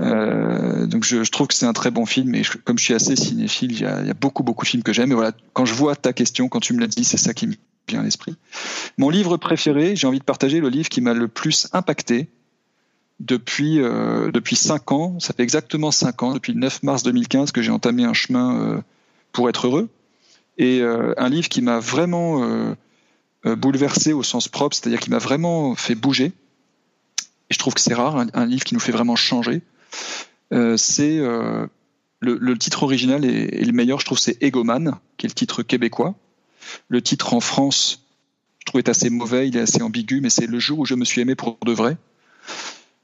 Euh, donc je, je, trouve que c'est un très bon film et comme je suis assez cinéphile, il y a, il y a beaucoup beaucoup de films que j'aime. Et voilà, quand je vois ta question, quand tu me l'as dit, c'est ça qui me vient à l'esprit. Mon livre préféré, j'ai envie de partager le livre qui m'a le plus impacté depuis euh, depuis cinq ans. Ça fait exactement cinq ans, depuis le 9 mars 2015, que j'ai entamé un chemin euh, pour être heureux. Et euh, un livre qui m'a vraiment euh, bouleversé au sens propre, c'est-à-dire qui m'a vraiment fait bouger. Et je trouve que c'est rare, un, livre qui nous fait vraiment changer. c'est le, titre original est, le meilleur, je trouve, c'est Egoman, qui est le titre québécois. Le titre en France, je trouve, est assez mauvais, il est assez ambigu, mais c'est le jour où je me suis aimé pour de vrai.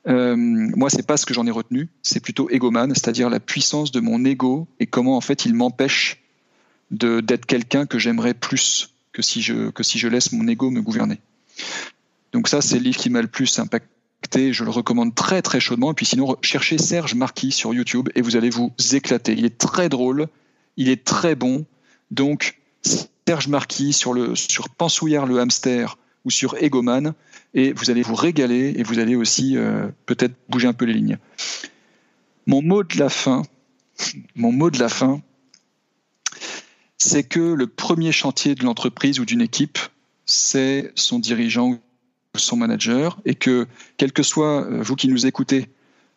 Euh, moi, c'est pas ce que j'en ai retenu, c'est plutôt égoman, c'est-à-dire la puissance de mon ego et comment en fait il m'empêche d'être quelqu'un que j'aimerais plus que si je que si je laisse mon ego me gouverner. Donc ça, c'est le livre qui m'a le plus impacté. Je le recommande très très chaudement. Et puis sinon, cherchez Serge Marquis sur YouTube et vous allez vous éclater. Il est très drôle, il est très bon. Donc Serge Marquis sur le sur Pansouillard le hamster ou sur Egoman et vous allez vous régaler et vous allez aussi euh, peut-être bouger un peu les lignes. Mon mot de la fin, mon mot de la fin, c'est que le premier chantier de l'entreprise ou d'une équipe, c'est son dirigeant ou son manager et que quel que soit euh, vous qui nous écoutez,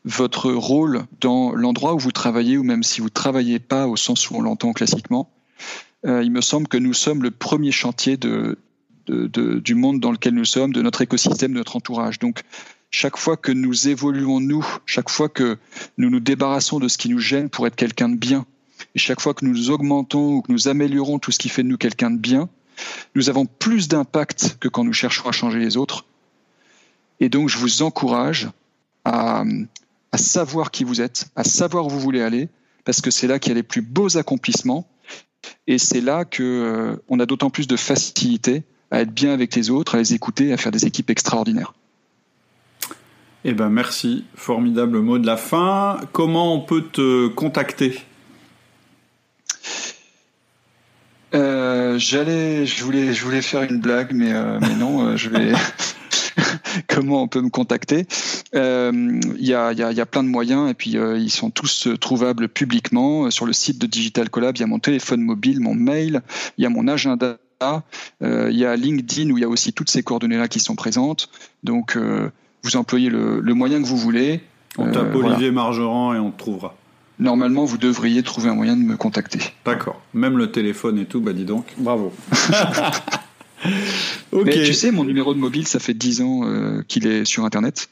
votre rôle dans l'endroit où vous travaillez ou même si vous ne travaillez pas au sens où on l'entend classiquement, euh, il me semble que nous sommes le premier chantier de, du monde dans lequel nous sommes, de notre écosystème, de notre entourage. Donc, chaque fois que nous évoluons, nous, chaque fois que nous nous débarrassons de ce qui nous gêne pour être quelqu'un de bien, et chaque fois que nous augmentons ou que nous améliorons tout ce qui fait de nous quelqu'un de bien, nous avons plus d'impact que quand nous cherchons à changer les autres. Et donc, je vous encourage à, savoir qui vous êtes, à savoir où vous voulez aller, parce que c'est là qu'il y a les plus beaux accomplissements et c'est là qu'on euh, a d'autant plus de facilité à être bien avec les autres, à les écouter, à faire des équipes extraordinaires.
Eh ben merci, formidable mot de la fin. Comment on peut te contacter?
Euh, J'allais, je voulais, je voulais faire une blague, mais, euh, mais non, je vais. comment on peut me contacter? Euh, il y, a, y, a, y, a, plein de moyens et puis euh, ils sont tous euh, trouvables publiquement. Sur le site de Digital Collab, il y a mon téléphone mobile, mon mail, il y a mon agenda. Il y a LinkedIn où il y a aussi toutes ces coordonnées-là qui sont présentes. Donc, vous employez le, le, moyen que vous voulez.
On tape Olivier Margeran et on te trouvera.
Normalement, vous devriez trouver un moyen de me contacter.
D'accord. Même le téléphone et tout, bah dis donc. Bravo.
Mais tu sais, mon numéro de mobile, ça fait 10 ans euh, qu'il est sur Internet.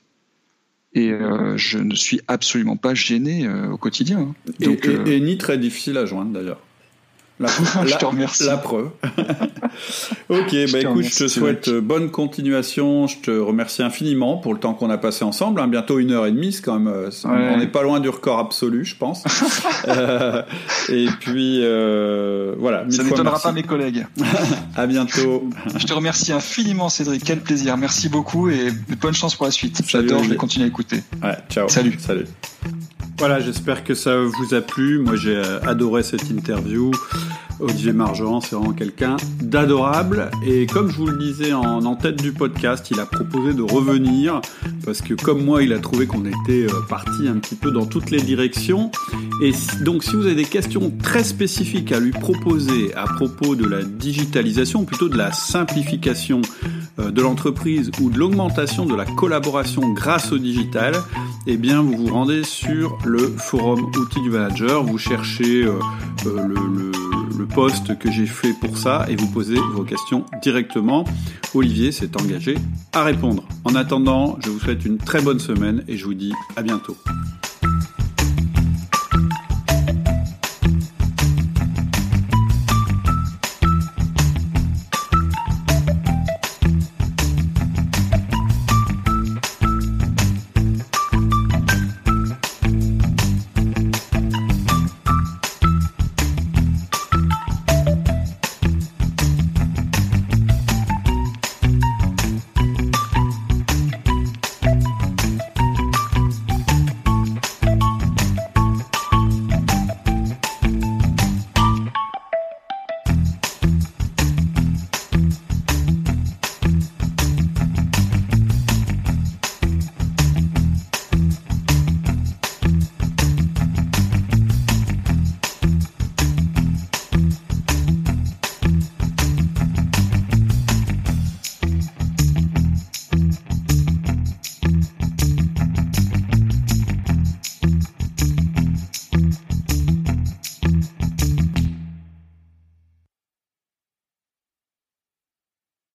Et euh, je ne suis absolument pas gêné euh, au quotidien.
Hein. Donc, et, et, ni très difficile à joindre d'ailleurs.
La, je te remercie.
La preuve. ok, je bah écoute, je te souhaite bonne continuation. Je te remercie infiniment pour le temps qu'on a passé ensemble. Hein. Bientôt une heure et demie, c'est quand même. Euh, on n'est pas loin du record absolu, je pense. euh, et puis euh, voilà.
Ça n'étonnera pas mes collègues.
à bientôt.
je te remercie infiniment, Cédric. Quel plaisir. Merci beaucoup et bonne chance pour la suite. J'adore. Je vais continuer à écouter.
Ouais. Ciao.
Salut.
Salut. Voilà, j'espère que ça vous a plu. Moi, j'ai adoré cette interview. Olivier Margeant, c'est vraiment quelqu'un d'adorable. Et comme je vous le disais en, en, tête du podcast, il a proposé de revenir parce que comme moi, il a trouvé qu'on était euh, parti un petit peu dans toutes les directions. Et donc, si vous avez des questions très spécifiques à lui proposer à propos de la digitalisation, plutôt de la simplification euh, de l'entreprise ou de l'augmentation de la collaboration grâce au digital, eh bien, vous vous rendez sur le forum Outils du Manager, vous cherchez euh, euh, le, le, le post que j'ai fait pour ça et vous posez vos questions directement. Olivier s'est engagé à répondre. En attendant, je vous souhaite une très bonne semaine et je vous dis à bientôt.